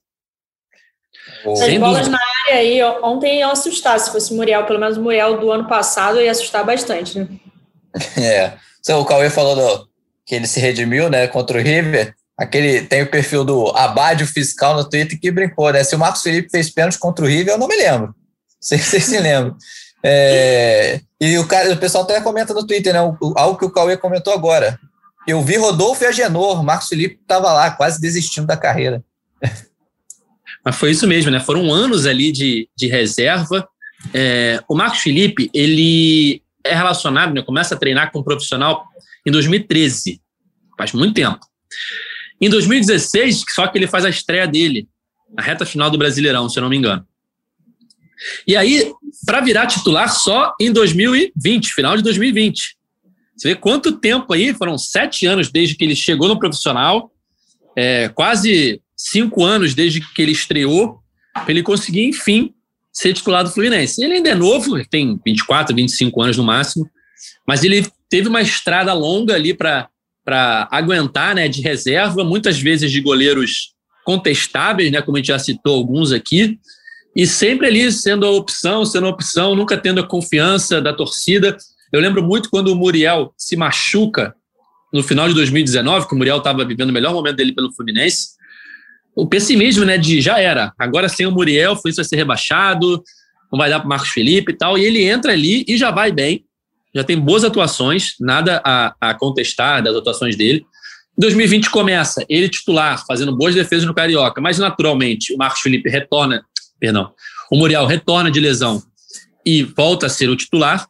As bolas na área aí, ontem iam assustar, se fosse o Muriel, pelo menos o Muriel do ano passado ia assustar bastante, né? [laughs] É. Então, o Cauê falou do, que ele se redimiu, né, contra o River. Aquele tem o perfil do Abade Fiscal no Twitter que brincou, né? Se o Marcos Felipe fez pênalti contra o River, eu não me lembro. Sei se se lembram. É, e o, cara, o pessoal até comenta no Twitter, né? O, algo que o Cauê comentou agora. Eu vi Rodolfo e Agenor, Marcos Felipe estava lá, quase desistindo da carreira. Mas foi isso mesmo, né? Foram anos ali de, de reserva. É, o Marcos Felipe, ele é relacionado, né? Começa a treinar como profissional em 2013. Faz muito tempo. Em 2016, só que ele faz a estreia dele, na reta final do Brasileirão, se eu não me engano. E aí, para virar titular só em 2020, final de 2020. Você vê quanto tempo aí, foram sete anos desde que ele chegou no profissional, é, quase cinco anos desde que ele estreou, para ele conseguir, enfim, ser titular do Fluminense. Ele ainda é novo, tem 24, 25 anos no máximo, mas ele teve uma estrada longa ali para aguentar, né, de reserva, muitas vezes de goleiros contestáveis, né, como a gente já citou alguns aqui, e sempre ali sendo a opção, sendo a opção, nunca tendo a confiança da torcida. Eu lembro muito quando o Muriel se machuca no final de 2019, que o Muriel estava vivendo o melhor momento dele pelo Fluminense. O pessimismo, né, de já era. Agora sem o Muriel, o Fluminense vai ser rebaixado, não vai dar para Marcos Felipe e tal. E ele entra ali e já vai bem, já tem boas atuações, nada a, a contestar das atuações dele. 2020 começa, ele titular, fazendo boas defesas no Carioca, mas naturalmente o Marcos Felipe retorna, perdão, o Muriel retorna de lesão e volta a ser o titular.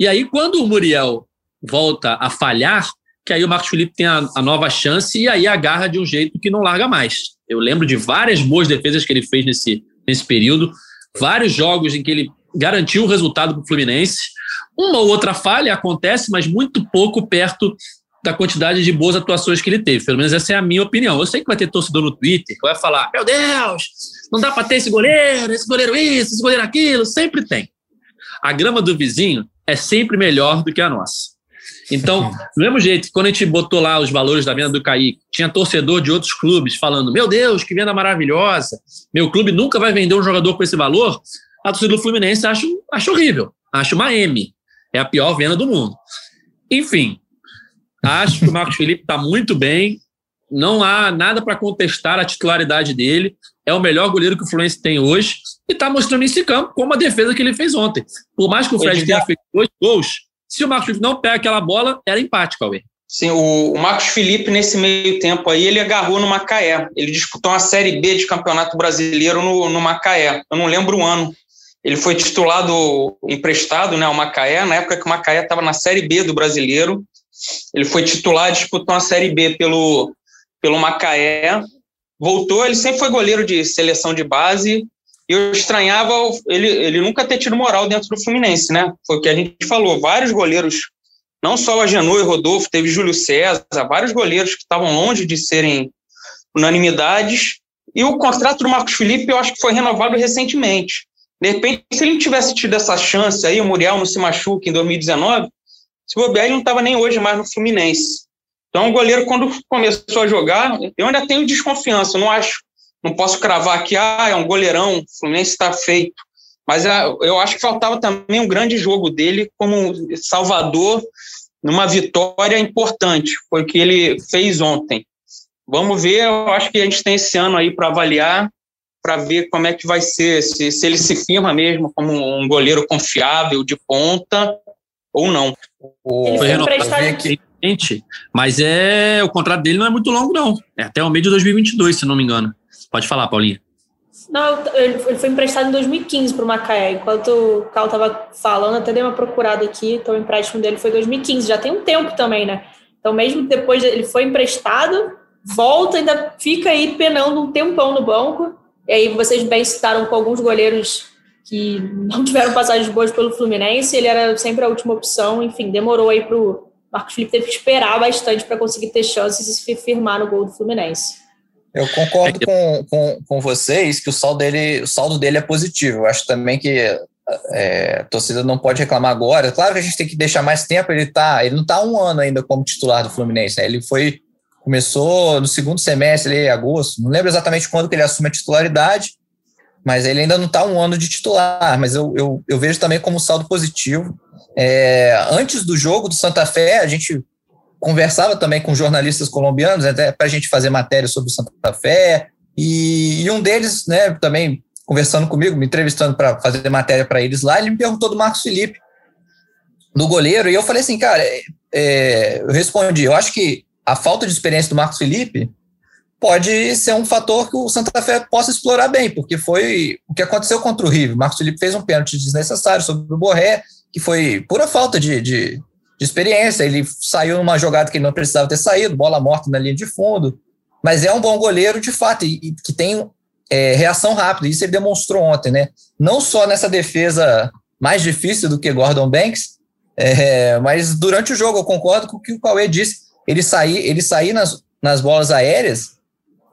E aí, quando o Muriel volta a falhar, que aí o Marcos Felipe tem a, a, nova chance e aí agarra de um jeito que não larga mais. Eu lembro de várias boas defesas que ele fez nesse, nesse período, vários jogos em que ele garantiu o resultado para o Fluminense. Uma ou outra falha acontece, mas muito pouco perto da quantidade de boas atuações que ele teve. Pelo menos essa é a minha opinião. Eu sei que vai ter torcedor no Twitter que vai falar: meu Deus, não dá para ter esse goleiro, esse goleiro isso, esse goleiro aquilo. Sempre tem. A grama do vizinho é sempre melhor do que a nossa. Então, do mesmo jeito, quando a gente botou lá os valores da venda do Kaique, tinha torcedor de outros clubes falando: Meu Deus, que venda maravilhosa, meu clube nunca vai vender um jogador com esse valor. A torcida do Fluminense acha, acha horrível, acha uma M. É a pior venda do mundo. Enfim, acho que o Marcos Felipe está muito bem, não há nada para contestar a titularidade dele. é o melhor goleiro que o Fluminense tem hoje e está mostrando esse campo como a defesa que ele fez ontem. Por mais que o Fred tenha feito dois gols, se o Marcos Felipe não pega aquela bola, era empate, Cauê. Sim, o, o Marcos Felipe, nesse meio tempo aí, ele agarrou no Macaé. Ele disputou uma Série B de Campeonato Brasileiro no, no Macaé. Eu não lembro o ano. Ele foi titulado, emprestado né, ao Macaé, na época que o Macaé estava na Série B do Brasileiro. Ele foi titular, disputou uma Série B pelo, pelo Macaé. Voltou, ele sempre foi goleiro de seleção de base. E eu estranhava ele, ele nunca ter tido moral dentro do Fluminense, né? Foi o que a gente falou. Vários goleiros, não só o Agenor e o Rodolfo, teve Júlio César, vários goleiros que estavam longe de serem unanimidades. E o contrato do Marcos Felipe eu acho que foi renovado recentemente. De repente, se ele tivesse tido essa chance aí, o Muriel não se machuca em 2019, se bobear, ele não estava nem hoje mais no Fluminense. Então, o goleiro, quando começou a jogar, eu ainda tenho desconfiança, não acho, não posso cravar que ah, é um goleirão, o Fluminense está feito. Mas ah, eu acho que faltava também um grande jogo dele como Salvador numa vitória importante. Foi o que ele fez ontem. Vamos ver, eu acho que a gente tem esse ano aí para avaliar, para ver como é que vai ser, se, se ele se firma mesmo como um goleiro confiável de ponta ou não. Ele foi emprestado aqui. Mas é o contrato dele não é muito longo, não. É até o meio de 2022, se não me engano. Pode falar, Paulinha. Não, ele foi emprestado em 2015 para o Macaé. Enquanto o Cal estava falando, até dei uma procurada aqui, então o empréstimo dele foi 2015. Já tem um tempo também, né? Então, mesmo depois ele foi emprestado, volta, ainda fica aí penando um tempão no banco. E aí vocês bem citaram com alguns goleiros que não [laughs] tiveram passagens boas pelo Fluminense, ele era sempre a última opção, enfim, demorou aí para o Marcos Felipe teve que esperar bastante para conseguir ter chances e se firmar no gol do Fluminense. Eu concordo com, com, com vocês que o saldo dele, o saldo dele é positivo. Eu acho também que é, a torcida não pode reclamar agora. Claro que a gente tem que deixar mais tempo. Ele tá, ele não está um ano ainda como titular do Fluminense. Né? Ele foi começou no segundo semestre, ali, agosto. Não lembro exatamente quando que ele assume a titularidade, mas ele ainda não está um ano de titular, mas eu, eu, eu vejo também como saldo positivo. É, antes do jogo do Santa Fé, a gente conversava também com jornalistas colombianos, até para a gente fazer matéria sobre o Santa Fé, e, e, um deles, né, também conversando comigo, me entrevistando para fazer matéria para eles lá, ele me perguntou do Marcos Felipe, do goleiro, e eu falei assim, cara, é, é eu respondi, eu acho que a falta de experiência do Marcos Felipe pode ser um fator que o Santa Fé possa explorar bem, porque foi o que aconteceu contra o River. Marcos Felipe fez um pênalti desnecessário sobre o Borré, que foi pura falta de, de, de, experiência. Ele saiu numa jogada que ele não precisava ter saído, bola morta na linha de fundo. Mas é um bom goleiro, de fato, e, e que tem é, reação rápida. Isso ele demonstrou ontem, né? Não só nessa defesa mais difícil do que Gordon Banks, é, mas durante o jogo, eu concordo com o que o Cauê disse. Ele sair, ele sair nas, nas bolas aéreas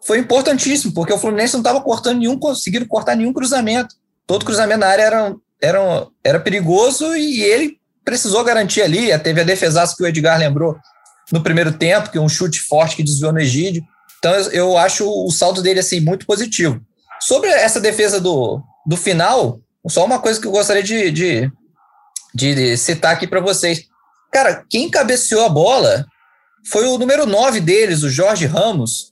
foi importantíssimo, porque o Fluminense não estava cortando nenhum, conseguindo cortar nenhum cruzamento. Todo cruzamento na área era, era, era perigoso e ele precisou garantir ali. Teve a defesaça que o Edgar lembrou no primeiro tempo, que um chute forte que desviou no Egídio. Então eu acho o saldo dele assim muito positivo. Sobre essa defesa do, do final, só uma coisa que eu gostaria de, de, de citar aqui para vocês. Cara, quem cabeceou a bola foi o número 9 deles, o Jorge Ramos,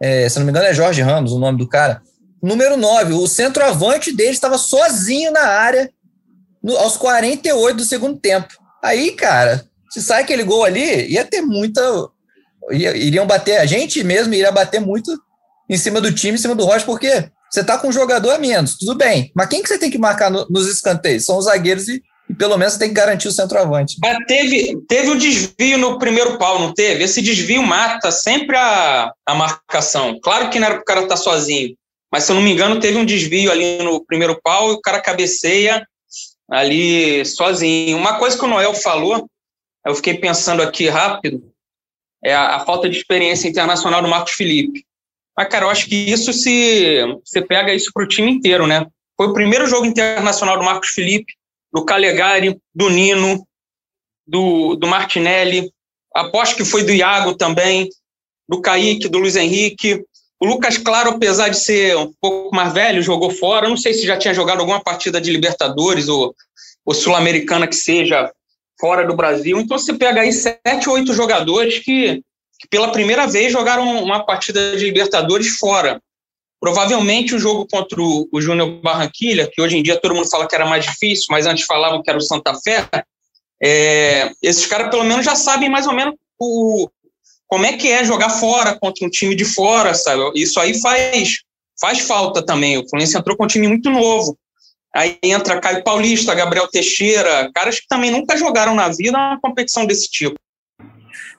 é, se não me engano é Jorge Ramos o nome do cara. Número 9, o centroavante dele estava sozinho na área no, aos 48 do segundo tempo. Aí, cara, se sai aquele gol ali, ia ter muita. Ia, iriam bater, a gente mesmo iria bater muito em cima do time, em cima do Rocha, porque você tá com um jogador a menos, tudo bem. Mas quem que você tem que marcar no, nos escanteios? São os zagueiros e pelo menos tem que garantir o centroavante. Mas teve, teve um desvio no primeiro pau, não teve? Esse desvio mata sempre a, a marcação. Claro que não era para o cara estar tá sozinho, mas se eu não me engano, teve um desvio ali no primeiro pau e o cara cabeceia ali sozinho. Uma coisa que o Noel falou, eu fiquei pensando aqui rápido, é a, a falta de experiência internacional do Marcos Felipe. Mas, cara, eu acho que isso se você pega isso para o time inteiro, né? Foi o primeiro jogo internacional do Marcos Felipe do Calegari, do Nino, do, do Martinelli, aposto que foi do Iago também, do Kaique, do Luiz Henrique. O Lucas Claro, apesar de ser um pouco mais velho, jogou fora. não sei se já tinha jogado alguma partida de Libertadores ou, ou Sul-Americana que seja fora do Brasil. Então você pega aí sete, oito jogadores que, que pela primeira vez jogaram uma partida de Libertadores fora. Provavelmente o jogo contra o, Júnior Barranquilha, que hoje em dia todo mundo fala que era mais difícil, mas antes falavam que era o Santa Fé, é, esses caras pelo menos já sabem mais ou menos o, como é que é jogar fora contra um time de fora, sabe? Isso aí faz, faz falta também. O Fluminense entrou com um time muito novo. Aí entra Caio Paulista, Gabriel Teixeira, caras que também nunca jogaram na vida uma competição desse tipo.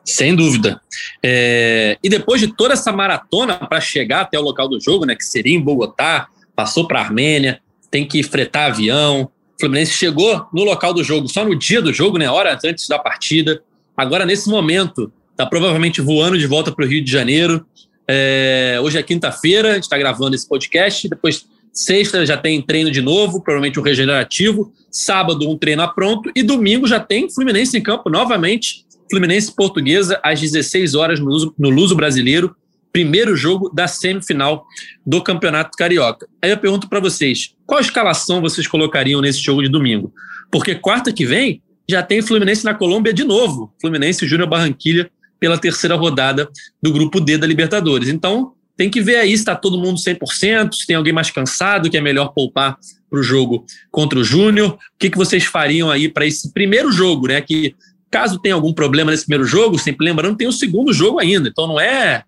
Sem dúvida. É, e depois de toda essa maratona para chegar até o local do jogo, né, que seria em Bogotá, passou para a Armênia, tem que fretar avião. O Fluminense chegou no local do jogo só no dia do jogo, né, horas antes da partida. Agora, nesse momento, está provavelmente voando de volta para o Rio de Janeiro. É, hoje é quinta-feira, a gente está gravando esse podcast. Depois, sexta, já tem treino de novo, provavelmente um regenerativo. Sábado, um treino pronto. E domingo já tem Fluminense em campo novamente Fluminense Portuguesa às 16 horas no Luso, no Luso Brasileiro, primeiro jogo da semifinal do Campeonato Carioca. Aí eu pergunto para vocês, qual escalação vocês colocariam nesse jogo de domingo? Porque quarta que vem já tem Fluminense na Colômbia de novo, Fluminense Júnior Barranquilha pela terceira rodada do grupo D da Libertadores. Então, tem que ver aí se está todo mundo 100%, se tem alguém mais cansado que é melhor poupar para o jogo contra o Júnior. O que, que vocês fariam aí para esse primeiro jogo, né? Que Caso tenha algum problema nesse primeiro jogo, sempre lembrando, tem o segundo jogo ainda. Então não é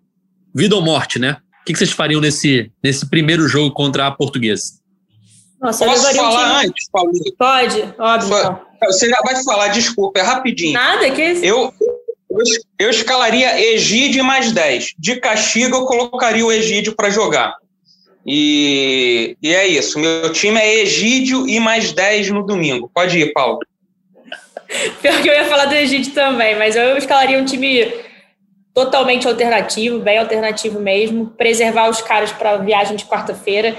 vida ou morte, né? O que vocês fariam nesse, nesse primeiro jogo contra a portuguesa? Nossa, Posso falar um antes, Paulinho? Pode, óbvio. Você já vai falar, desculpa, é rapidinho. Nada, que isso? Eu, eu escalaria Egídio mais 10. De castigo, eu colocaria o Egídio para jogar. E, e é isso. Meu time é Egídio e mais 10 no domingo. Pode ir, Paulo. Pior que eu ia falar do Egito também, mas eu escalaria um time totalmente alternativo, bem alternativo mesmo, preservar os caras para a viagem de quarta-feira.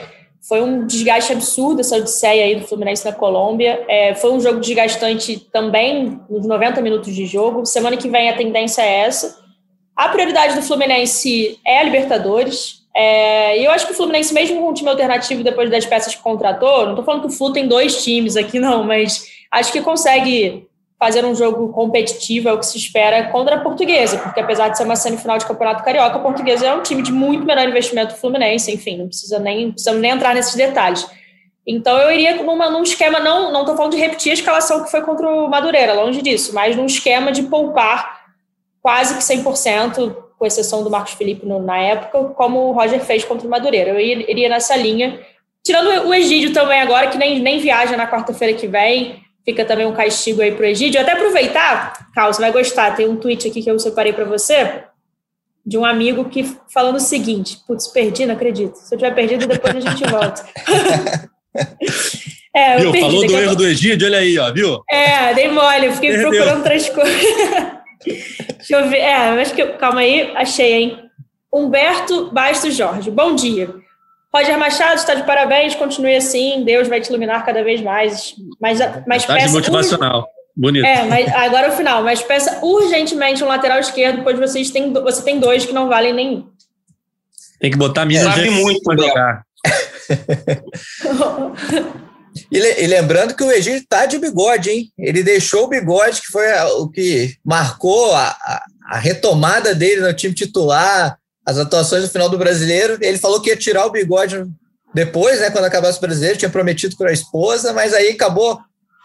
Foi um desgaste absurdo essa odisseia aí do Fluminense na Colômbia. É, foi um jogo desgastante também nos 90 minutos de jogo. Semana que vem a tendência é essa. A prioridade do Fluminense é a Libertadores. É, e eu acho que o Fluminense, mesmo com um time alternativo depois das peças que contratou, não estou falando que o Flu tem dois times aqui, não, mas acho que consegue fazer um jogo competitivo, é o que se espera contra a Portuguesa, porque apesar de ser uma semifinal de Campeonato Carioca, a Portuguesa é um time de muito menor investimento do Fluminense, enfim, não precisa nem, precisamos nem entrar nesses detalhes. Então eu iria numa, num esquema, não estou falando de repetir a escalação que foi contra o Madureira, longe disso, mas num esquema de poupar quase que 100%, com exceção do Marcos Felipe no, na época, como o Roger fez contra o Madureira. Eu iria, iria nessa linha, tirando o Egídio também agora, que nem, nem viaja na quarta-feira que vem, Fica também um castigo aí pro Egídio. Até aproveitar, Carlos, você vai gostar. Tem um tweet aqui que eu separei para você de um amigo que falando o seguinte: Putz, perdi, não acredito. Se eu tiver perdido, depois a gente volta. [laughs] é, viu? Perdi, Falou do erro do Egídio, olha aí, ó, viu? É, dei mole, fiquei Perdeu. procurando outras coisas. [laughs] Deixa eu ver. É, acho que. Calma aí, achei, hein? Humberto Bastos Jorge. Bom dia. Roger Machado está de parabéns, continue assim, Deus vai te iluminar cada vez mais. Mas, mas peça motivacional. Bonito. É, mas agora o final. Mas peça urgentemente um lateral esquerdo, pois vocês têm, você tem dois que não valem nenhum. Tem que botar a mina Sabe muito para jogar. [laughs] e, e, lembrando que o Egídio está de bigode, hein? Ele deixou o bigode, que foi o que marcou a, a, a retomada dele no time titular, as atuações no final do brasileiro. Ele falou que ia tirar o bigode depois, né, quando acabasse o brasileiro, tinha prometido com a esposa, mas aí acabou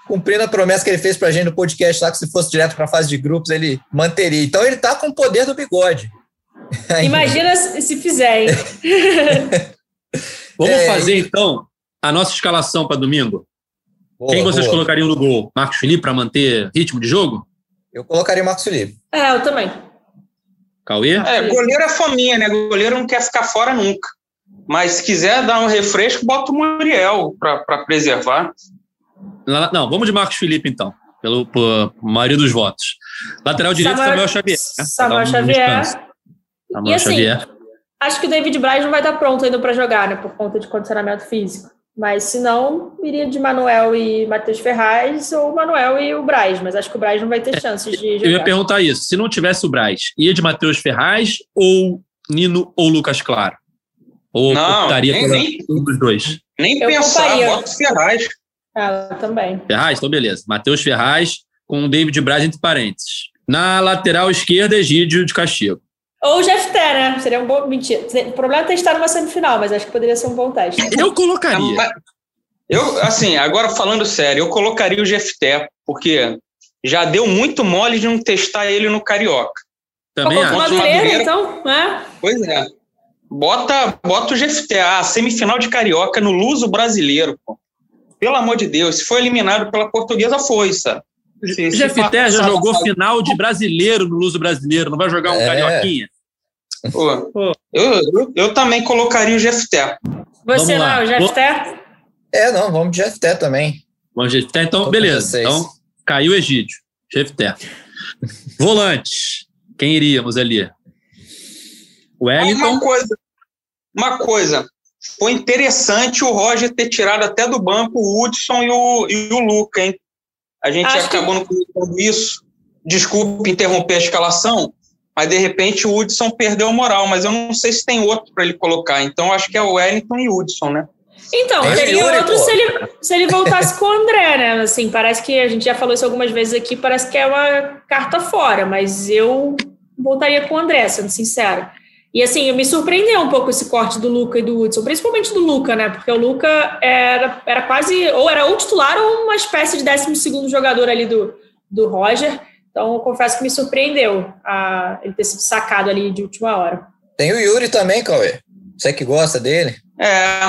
cumprindo a promessa que ele fez para a gente no podcast lá, que se fosse direto para a fase de grupos, ele manteria. Então ele está com o poder do bigode. [laughs] Imagina se fizer, hein? [laughs] Vamos é, fazer, então, a nossa escalação para domingo? Boa, Quem vocês boa. colocariam no gol? Marcos Felipe para manter ritmo de jogo? Eu colocaria Marcos Felipe. É, eu também. Cauê? É, goleiro é fominha, né? Goleiro não quer ficar fora nunca. Mas se quiser dar um refresco, bota o Muriel para preservar. Não, vamos de Marcos Felipe, então, pelo por maioria dos votos. Lateral direito, Samuel, Samuel Xavier. Né? Samuel Xavier. Samuel e assim, Xavier. acho que o David Braz não vai estar pronto ainda para jogar, né? Por conta de condicionamento físico. Mas se não, iria de Manuel e Matheus Ferraz ou Manuel e o Braz. Mas acho que o Braz não vai ter chances de jogar. Eu ia perguntar isso. Se não tivesse o Braz, ia de Matheus Ferraz ou Nino ou Lucas Claro? Ou não, optaria nem, nem, um dos dois? Nem eu pensar, bota Ferraz. Ah, também. Ferraz, então beleza. Matheus Ferraz com o David Braz entre parênteses. Na lateral esquerda, Egídio de Castigo. Ou o Jefté, né? Seria um bom. Mentira. O problema é ter estado numa semifinal, mas acho que poderia ser um bom teste. Eu colocaria. Eu, assim, agora falando sério, eu colocaria o Jefté, porque já deu muito mole de não testar ele no Carioca. Também acho. Madureira, Madureira. então, né? Pois é. Bota, bota o Jefté, a semifinal de Carioca no Luso brasileiro, pô. Pelo amor de Deus, se for eliminado pela portuguesa, foi, sabe? Se Jefté já jogou final de brasileiro no Luso Brasileiro, não vai jogar um É. carioquinha? Pô, Pô. Eu, eu, eu também colocaria o Jefté. Você Vamos lá. não, o Jefté? É, não, vamos de FT também. Bom, Jefté, então, Tô beleza. vocês. Então, caiu o Egídio. Jefté. [laughs] Volantes. Quem iríamos ali? Uma Wellington. coisa, uma coisa, foi interessante o Roger ter tirado até do banco o Hudson e o, e o Luca, hein? A gente Acho acabou não comentando isso. Desculpe interromper a escalação, mas de repente o Hudson perdeu a moral, mas eu não sei se tem outro para ele colocar. Então acho que é o Wellington e o Hudson, né? Então, o teria Yuri, outro pô. se ele, se ele voltasse com o André, né? Assim, parece que a gente já falou isso algumas vezes aqui, parece que é uma carta fora, mas eu voltaria com o André, sendo sincera. E assim, me surpreendeu um pouco esse corte do Luca e do Hudson, principalmente do Luca, né? Porque o Luca era, era quase, ou era ou titular ou uma espécie de 12 jogador ali do, do Roger. Então, eu confesso que me surpreendeu a, ele ter sido sacado ali de última hora. Tem o Yuri também, Cauê. Você que gosta dele? É,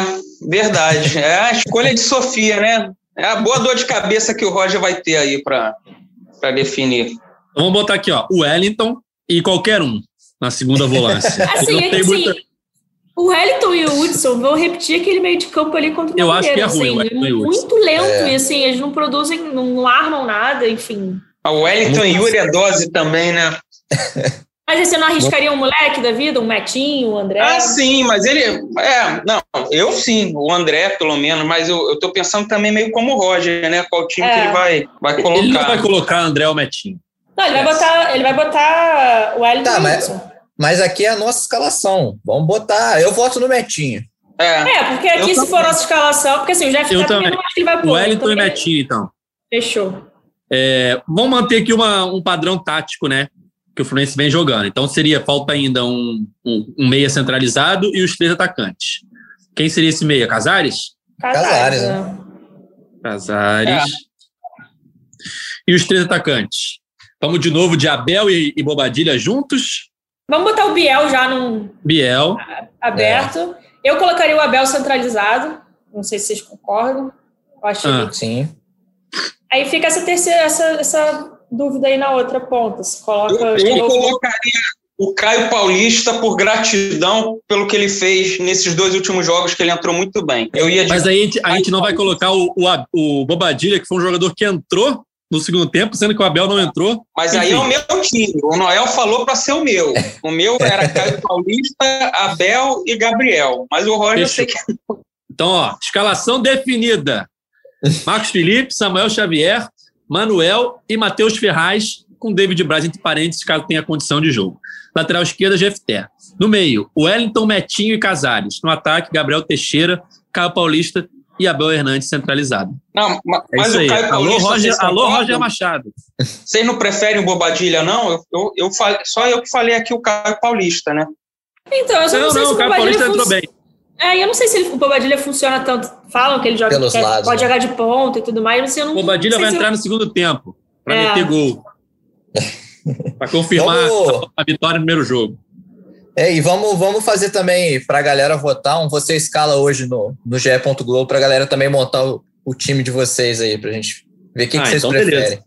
verdade. É a escolha de Sofia, né? É a boa dor de cabeça que o Roger vai ter aí para definir. Então, vamos botar aqui, ó. O Wellington e qualquer um na segunda volância. [laughs] Assim, Não é que, tem assim muita- o Wellington e o Hudson vão repetir aquele meio de campo ali contra o Eu acho que é ruim o assim, e o muito lento É. e assim, eles não produzem, não armam nada, enfim. Ah, O Wellington e Yuri é dose também, né? [laughs] Mas aí você não arriscaria um moleque da vida, um Metinho, um André? Ah, sim, mas ele. É, não, eu sim, o André, pelo menos, mas eu, eu tô pensando também meio como o Roger, né? Qual time É. que ele vai, vai colocar. Ele não vai colocar André ou Metinho. Não, ele vai botar, ele vai botar o Wellington Tá, e o mas-. Mas aqui é a nossa escalação. Vamos botar. Eu voto no Metinho. É, É, porque aqui Eu se também. for nossa escalação, porque assim, o Jeff Eu tá também não acho que ele vai pôr. Wellington e Metinho, então. Fechou. É, vamos manter aqui uma- um padrão tático, né? Que o Fluminense vem jogando. Então seria, falta ainda um, um- um meia centralizado e os três atacantes. Quem seria esse meia? Casares? Casares, né? Casares. É. E os três atacantes? Vamos de novo de Abel e, e Bobadilha juntos. Vamos botar o Biel já num Biel. aberto. Eu colocaria o Abel centralizado. Não sei se vocês concordam. Eu acho Ah. que- Sim. Aí fica essa terceira, essa, essa dúvida aí na outra ponta. Se coloca eu, eu novo- colocaria o Caio Paulista por gratidão pelo que ele fez nesses dois últimos jogos, que ele entrou muito bem. Eu ia de Mas aí a gente, a gente não vai colocar o, o, o Bobadilha, que foi um jogador que entrou no segundo tempo, sendo que o Abel não entrou. Mas aí é o meu time. O Noel falou para ser o meu. O meu [laughs] era Caio Paulista, Abel e Gabriel. Mas o Roger eu sei que Então, ó, escalação definida. Marcos Felipe, Samuel Xavier, Manuel e Matheus Ferraz, com David Braz entre parênteses, caso tenha condição de jogo. Lateral esquerda, Jefté. No meio, Wellington, Metinho e Casares. No ataque, Gabriel Teixeira, Caio Paulista e Abel Hernandes centralizado. Não, É mas isso o aí. Caio Alô, Paulista. Roger, alô? Roger Machado. Vocês não preferem o Bobadilha, não? Eu, eu, eu falei, só eu que falei aqui o Caio Paulista, né? Então, eu só não, Não, sei não, se o Caio Bobadilha Paulista entrou bem. É, eu não sei se ele- o Bobadilha funciona tanto. Falam que ele joga, Pelos que é- lados, pode né? jogar de ponta e tudo mais. Mas eu não, O Bobadilha não vai se eu- entrar no segundo tempo para É. meter gol. [laughs] para confirmar Vamos- a vitória no primeiro jogo. É, e vamos, vamos fazer também para a galera votar um Você Escala hoje no, no GE. Globo para a galera também montar o, o time de vocês aí, para a gente ver o que, Ah, que vocês então preferem. beleza.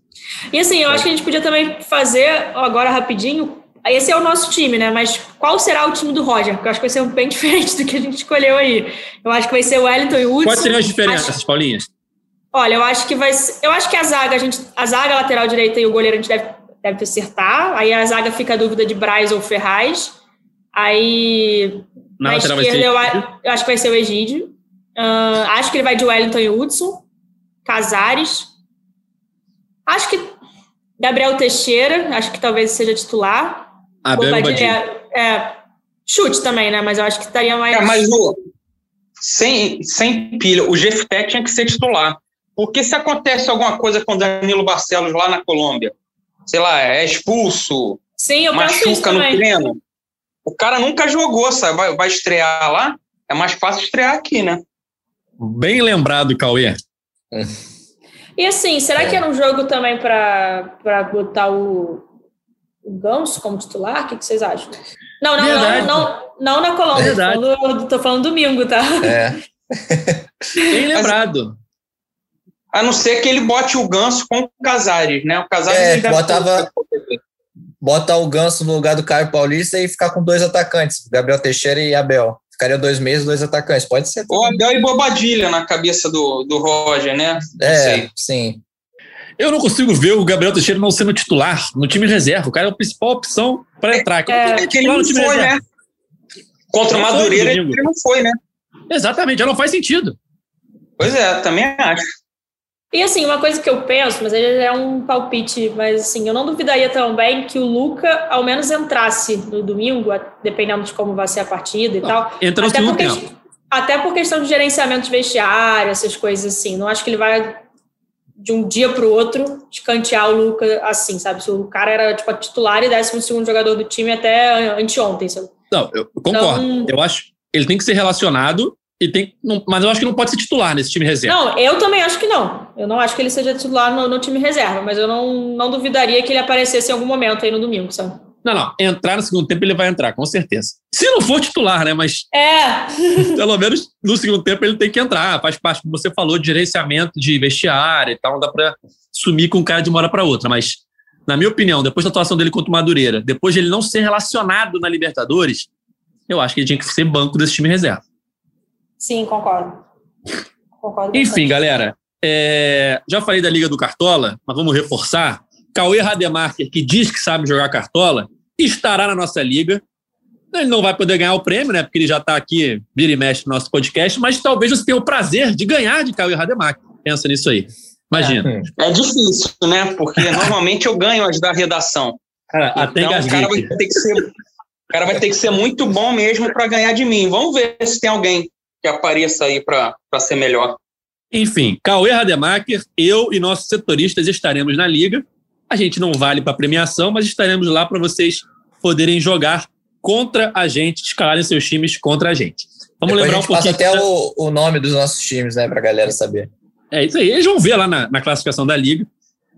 E assim, eu acho que a gente podia também fazer, agora rapidinho, esse é o nosso time, né? Mas qual será o time do Roger? Porque eu acho que vai ser um bem [laughs] diferente do que a gente escolheu aí. Eu acho que vai ser o Wellington e o Hudson. Quais seriam as diferenças, Acho- Paulinha? Olha, eu acho que vai ser, eu acho que a zaga, a gente, a zaga a lateral direita e o goleiro a gente deve, deve acertar. Aí a zaga fica a dúvida de Braz ou Ferraz. Aí Na na lateral vai esquerda ser. eu, eu acho que vai ser o Egídio. Ah, acho que ele vai de Wellington e Hudson. Casares. Acho que Gabriel Teixeira, acho que talvez seja titular. Abel e Bobadilha é, é, chute também, né? Mas eu acho que estaria mais. É, mas o, sem, sem pilha, o Jefté tinha que ser titular. Porque se acontece alguma coisa com o Danilo Barcelos lá na Colômbia, sei lá, é expulso, Sim, eu penso isso machuca no treino, O cara nunca jogou, sabe? Vai, vai estrear lá, é mais fácil estrear aqui, né? Bem lembrado, Cauê. E assim, será que era um jogo também para botar o, o Ganso como titular? O que, que vocês acham? Não, não, não, não, não na Colômbia. Tô falando, tô falando domingo, tá? É. Bem lembrado. A não ser que ele bote o Ganso com o Casares, né? O Casares É, botava- Bota o Ganso no lugar do Caio Paulista e ficar com dois atacantes, Gabriel Teixeira e Abel. Ficaria dois meses, dois atacantes. Pode ser. Ou Abel e Bobadilha na cabeça do, do Roger, né? Não É, sei. sim. Eu não consigo ver o Gabriel Teixeira não sendo titular no time reserva. O cara é a principal opção para entrar. Como É, que É que ele não foi, reserva? né? Contra o Madureira, ele não foi, né? Exatamente, já não faz sentido. Pois é, também acho. E assim, uma coisa que eu penso, mas aí é um palpite, mas assim, eu não duvidaria também que o Luca ao menos entrasse no domingo, dependendo de como vai ser a partida e tal. Entra no Até segundo por, tempo. até por questão de gerenciamento de vestiário, essas coisas assim. Não acho que ele vai de um dia para o outro escantear o Luca assim, sabe? Se o cara era tipo a titular e décimo segundo jogador do time até anteontem, sabe? Não, eu concordo. Então- Eu acho ele tem que ser relacionado e tem, não- mas eu acho que não pode ser titular nesse time reserva. Não, eu também acho que não. Eu não acho que ele seja titular no, no time reserva, mas eu não, não duvidaria que ele aparecesse em algum momento aí no domingo, sabe? Não, não. Entrar no segundo tempo ele vai entrar, com certeza. Se não for titular, né? Mas É, [laughs] [laughs] pelo menos no segundo tempo ele tem que entrar. Faz parte, como você falou, de gerenciamento de vestiário e tal. Não dá pra sumir com o cara de uma hora pra outra. Mas, na minha opinião, depois da atuação dele contra o Madureira, depois de ele não ser relacionado na Libertadores, eu acho que ele tinha que ser banco desse time reserva. Sim, concordo. Concordo. Enfim, bastante. galera, é, já falei da Liga do Cartola, mas vamos reforçar. Cauê Rademacher, que diz que sabe jogar Cartola, estará na nossa liga. Ele não vai poder ganhar o prêmio, né? Porque ele já está aqui, vira e mexe no nosso podcast, mas talvez você tenha o prazer de ganhar de Cauê Rademacher. Pensa nisso aí. Imagina. É difícil, né? Porque normalmente eu ganho as da redação. Cara, até então, o cara vai ter que ser, o cara vai ter que ser muito bom mesmo para ganhar de mim. Vamos ver se tem alguém que apareça aí para ser melhor. Enfim, Cauê Rademacher, eu e nossos setoristas estaremos na liga. A gente não vale para premiação, mas estaremos lá para vocês poderem jogar contra a gente, escalarem seus times contra a gente. Vamos Depois lembrar a um gente passa pouquinho. até o, o nome dos nossos times, né, pra galera saber. É isso aí. Eles vão ver lá na, na classificação da liga.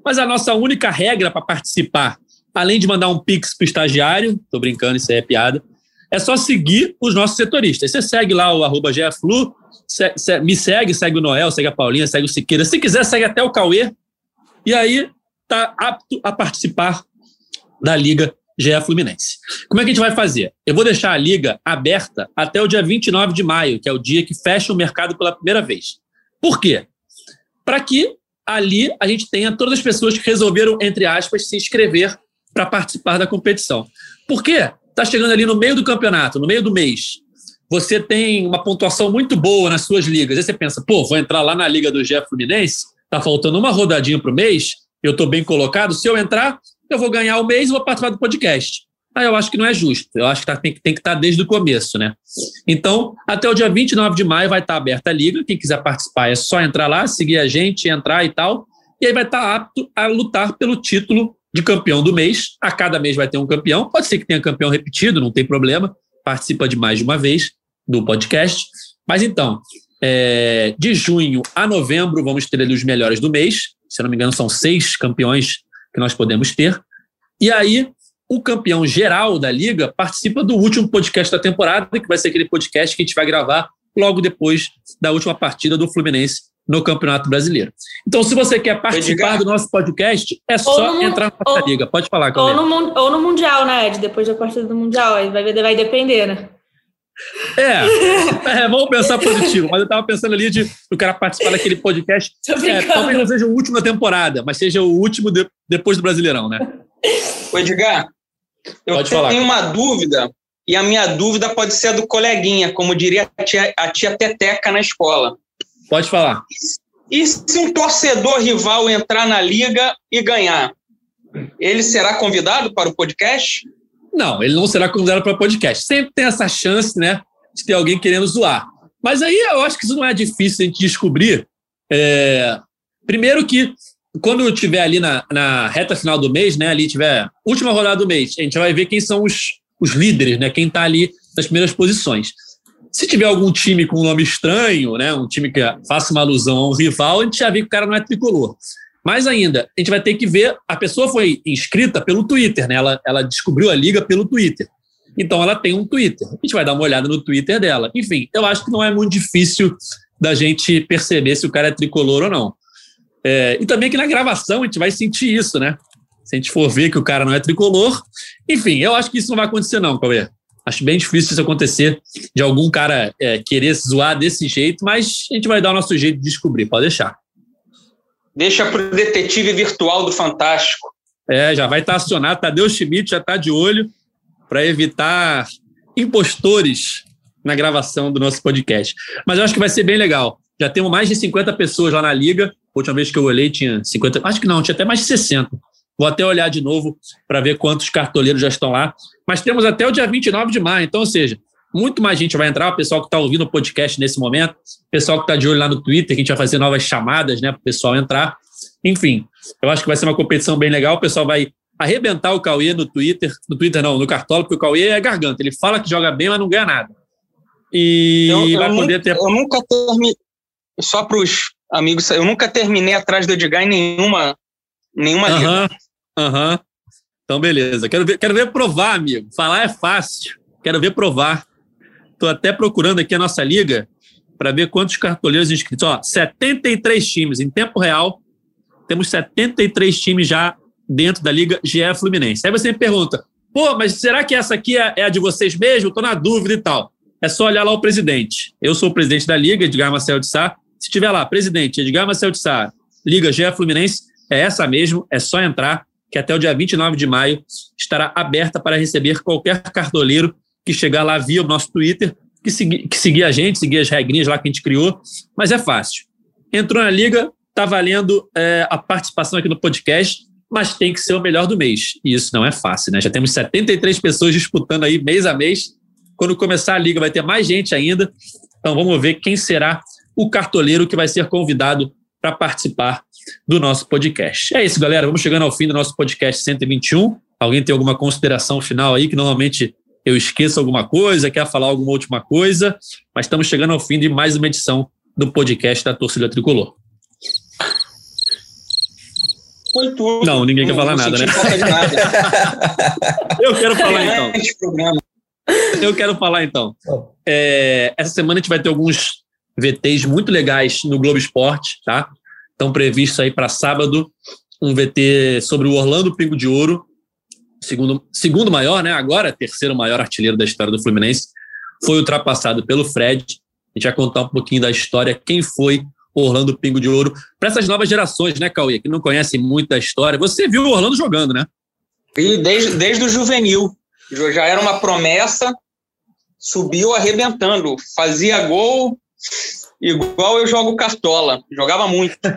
Mas a nossa única regra para participar, além de mandar um pix pro estagiário, tô brincando, isso aí é piada, é só seguir os nossos setoristas. Você segue lá o arroba GFlu, se- se- me segue, segue o Noel, segue a Paulinha, segue o Siqueira. Se quiser, segue até o Cauê. E aí tá apto a participar da Liga GE Fluminense. Como é que a gente vai fazer? Eu vou deixar a liga aberta até o dia 29 de maio, que é o dia que fecha o mercado pela primeira vez. Por quê? Para que ali a gente tenha todas as pessoas que resolveram, entre aspas, se inscrever para participar da competição. Por quê? Está chegando ali no meio do campeonato, no meio do mês. Você tem uma pontuação muito boa nas suas ligas. Aí você pensa, pô, vou entrar lá na Liga do GE Fluminense, tá faltando uma rodadinha para o mês, eu estou bem colocado. Se eu entrar, eu vou ganhar o mês e vou participar do podcast. Aí eu acho que não é justo. Eu acho que tá- tem, que- tem que estar desde o começo, né? Então, até o dia 29 de maio vai estar aberta a liga. Quem quiser participar é só entrar lá, seguir a gente, entrar e tal. E aí vai estar apto a lutar pelo título de campeão do mês. A cada mês vai ter um campeão. Pode ser que tenha campeão repetido, não tem problema. Participa de mais de uma vez do podcast. Mas então, é, de junho a novembro, vamos ter ali os melhores do mês. Se não me engano, são seis campeões que nós podemos ter. E aí, o campeão geral da liga participa do último podcast da temporada, que vai ser aquele podcast que a gente vai gravar logo depois da última partida do Fluminense no Campeonato Brasileiro. Então, se você quer participar do nosso podcast, é Ou só no- entrar na nossa ou- liga. Pode falar, Ou Cauê. no, ou no Mundial, né, Ed? Depois da partida do Mundial. Aí vai, vai depender, né? É, [laughs] é, vamos pensar positivo. Mas eu estava pensando ali de o cara participar daquele podcast. [laughs] É, talvez não seja o último da temporada, mas seja o último de- depois do Brasileirão, né? Ô, Edgar, eu Pode tenho falar. uma dúvida, e a minha dúvida pode ser a do coleguinha, como diria a tia, a tia Teteca na escola. Pode falar. E se um torcedor rival entrar na liga e ganhar? Ele será convidado para o podcast? Não, ele não será convidado para podcast. Sempre tem essa chance, né, de ter alguém querendo zoar. Mas aí eu acho que isso não é difícil a gente descobrir. É, Primeiro que quando tiver ali na, na reta final do mês, né, ali tiver última rodada do mês, a gente vai ver quem são os, os líderes, né? Quem está ali nas primeiras posições. Se tiver algum time com um nome estranho, né? Um time que faça uma alusão a um rival, a gente já vê que o cara não é tricolor. Mais ainda, a gente vai ter que ver. A pessoa foi inscrita pelo Twitter, né? Ela, ela descobriu a liga pelo Twitter. Então ela tem um Twitter. A gente vai dar uma olhada no Twitter dela. Enfim, eu acho que não é muito difícil da gente perceber se o cara é tricolor ou não. É, e também que na gravação a gente vai sentir isso, né? Se a gente for ver que o cara não é tricolor. Enfim, eu acho que isso não vai acontecer, não, Cauê. Acho bem difícil isso acontecer, de algum cara é, querer zoar desse jeito, mas a gente vai dar o nosso jeito de descobrir, pode deixar. Deixa para o detetive virtual do Fantástico. É, já vai estar acionado. Tadeu Schmidt já está de olho para evitar impostores na gravação do nosso podcast. Mas eu acho que vai ser bem legal. Já temos mais de 50 pessoas lá na liga. A última vez que eu olhei tinha 50, acho que não, tinha até mais de 60. Vou até olhar de novo para ver quantos cartoleiros já estão lá. Mas temos até o dia 29 de maio, então, ou seja, muito mais gente vai entrar, o pessoal que está ouvindo o podcast nesse momento, o pessoal que está de olho lá no Twitter, que a gente vai fazer novas chamadas né, para o pessoal entrar. Enfim, eu acho que vai ser uma competição bem legal. O pessoal vai arrebentar o Cauê no Twitter, no Twitter não, no Cartola, porque o Cauê é garganta. Ele fala que joga bem, mas não ganha nada. E eu, vai eu poder nunca, ter. Eu nunca terminei. Só para os amigos, eu nunca terminei atrás do Edgar em nenhuma, nenhuma Aham, liga. aham. Então, beleza. Quero ver, quero ver provar, amigo. Falar é fácil. Quero ver provar. Estou até procurando aqui a nossa liga para ver quantos cartoleiros inscritos. Ó, 73 times em tempo real. Temos 73 times já dentro da Liga GE Fluminense. Aí você me pergunta, pô, mas será que essa aqui é, é a de vocês mesmo? Estou na dúvida e tal. É só olhar lá o presidente. Eu sou o presidente da Liga, Edgar Marcel de Sá. Se tiver lá, presidente Edgar Marcel de Sá, Liga GE Fluminense, é essa mesmo, é só entrar, que até o dia 29 de maio estará aberta para receber qualquer cartoleiro que chegar lá via o nosso Twitter, que, segui, que seguir a gente, seguir as regrinhas lá que a gente criou, mas é fácil. Entrou na Liga, está valendo é, a participação aqui no podcast, mas tem que ser o melhor do mês. E isso não é fácil, né? Já temos 73 pessoas disputando aí mês a mês. Quando começar a liga, vai ter mais gente ainda. Então vamos ver quem será o cartoleiro que vai ser convidado para participar do nosso podcast. É isso, galera. Vamos chegando ao fim do nosso podcast 121. Alguém tem alguma consideração final aí que normalmente eu esqueço alguma coisa, quer falar alguma última coisa, mas estamos chegando ao fim de mais uma edição do podcast da Torcida Tricolor. Foi tudo. Não, ninguém quer falar nada, né? nada. [laughs] Eu quero falar então. Eu quero falar então. É, essa semana a gente vai ter alguns VTs muito legais no Globo Esporte, tá? Estão previstos aí para sábado um VT sobre o Orlando Pingo de Ouro, segundo, segundo maior, né? Agora terceiro maior artilheiro da história do Fluminense. Foi ultrapassado pelo Fred. A gente vai contar um pouquinho da história, quem foi Orlando Pingo de Ouro. Para essas novas gerações, né, Cauê, que não conhecem muito da história. Você viu o Orlando jogando, né? Desde, desde o juvenil. Já era uma promessa, subiu arrebentando. Fazia gol igual eu jogo cartola. Jogava muito. [laughs]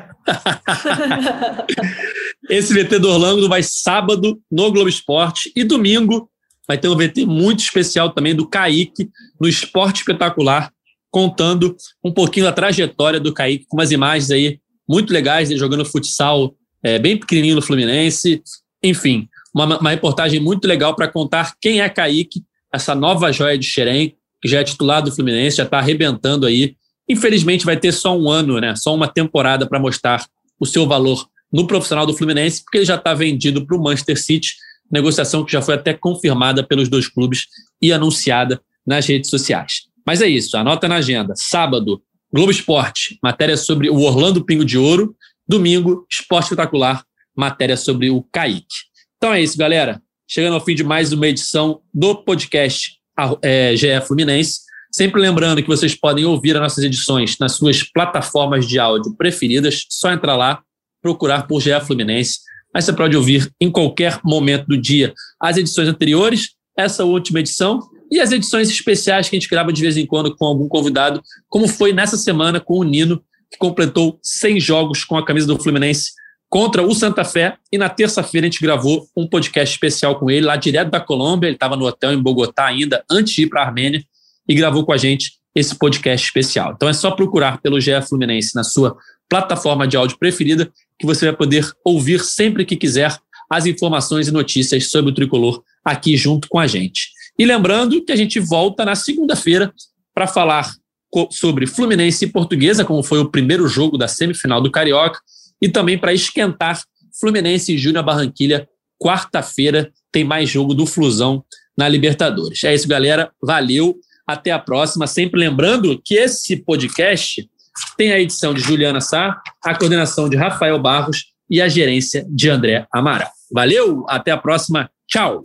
Esse VT do Orlando vai sábado no Globo Esporte e domingo vai ter um VT muito especial também do Kaique no Esporte Espetacular, contando um pouquinho da trajetória do Kaique, com umas imagens aí muito legais dele jogando futsal é, bem pequenininho no Fluminense. Enfim, uma, uma reportagem muito legal para contar quem é Kaique, essa nova joia de Xerém, já é titular do Fluminense, já está arrebentando aí. Infelizmente vai ter só um ano, né? só uma temporada para mostrar o seu valor no profissional do Fluminense, porque ele já está vendido para o Manchester City, negociação que já foi até confirmada pelos dois clubes e anunciada nas redes sociais. Mas é isso, anota na agenda. Sábado, Globo Esporte, matéria sobre o Orlando Pingo de Ouro. Domingo, Esporte Espetacular, matéria sobre o Kaique. Então é isso, galera. Chegando ao fim de mais uma edição do podcast é, GE Fluminense. Sempre lembrando que vocês podem ouvir as nossas edições nas suas plataformas de áudio preferidas. Só entrar lá, procurar por GE Fluminense. Mas você pode ouvir em qualquer momento do dia as edições anteriores, essa última edição e as edições especiais que a gente grava de vez em quando com algum convidado, como foi nessa semana com o Nino, que completou 100 jogos com a camisa do Fluminense contra o Santa Fé. E na terça-feira a gente gravou um podcast especial com ele, lá direto da Colômbia. Ele estava no hotel em Bogotá ainda, antes de ir para a Armênia, e gravou com a gente esse podcast especial. Então é só procurar pelo GE Fluminense na sua plataforma de áudio preferida, que você vai poder ouvir sempre que quiser as informações e notícias sobre o tricolor aqui junto com a gente. E lembrando que a gente volta na segunda-feira para falar sobre Fluminense e Portuguesa, como foi o primeiro jogo da semifinal do Carioca, e também para esquentar Fluminense e Júnior Barranquilha. Quarta-feira tem mais jogo do Flusão na Libertadores. É isso, galera. Valeu. Até a próxima. Sempre lembrando que esse podcast tem a edição de Juliana Sá, a coordenação de Rafael Barros e a gerência de André Amaral. Valeu, até a próxima. Tchau.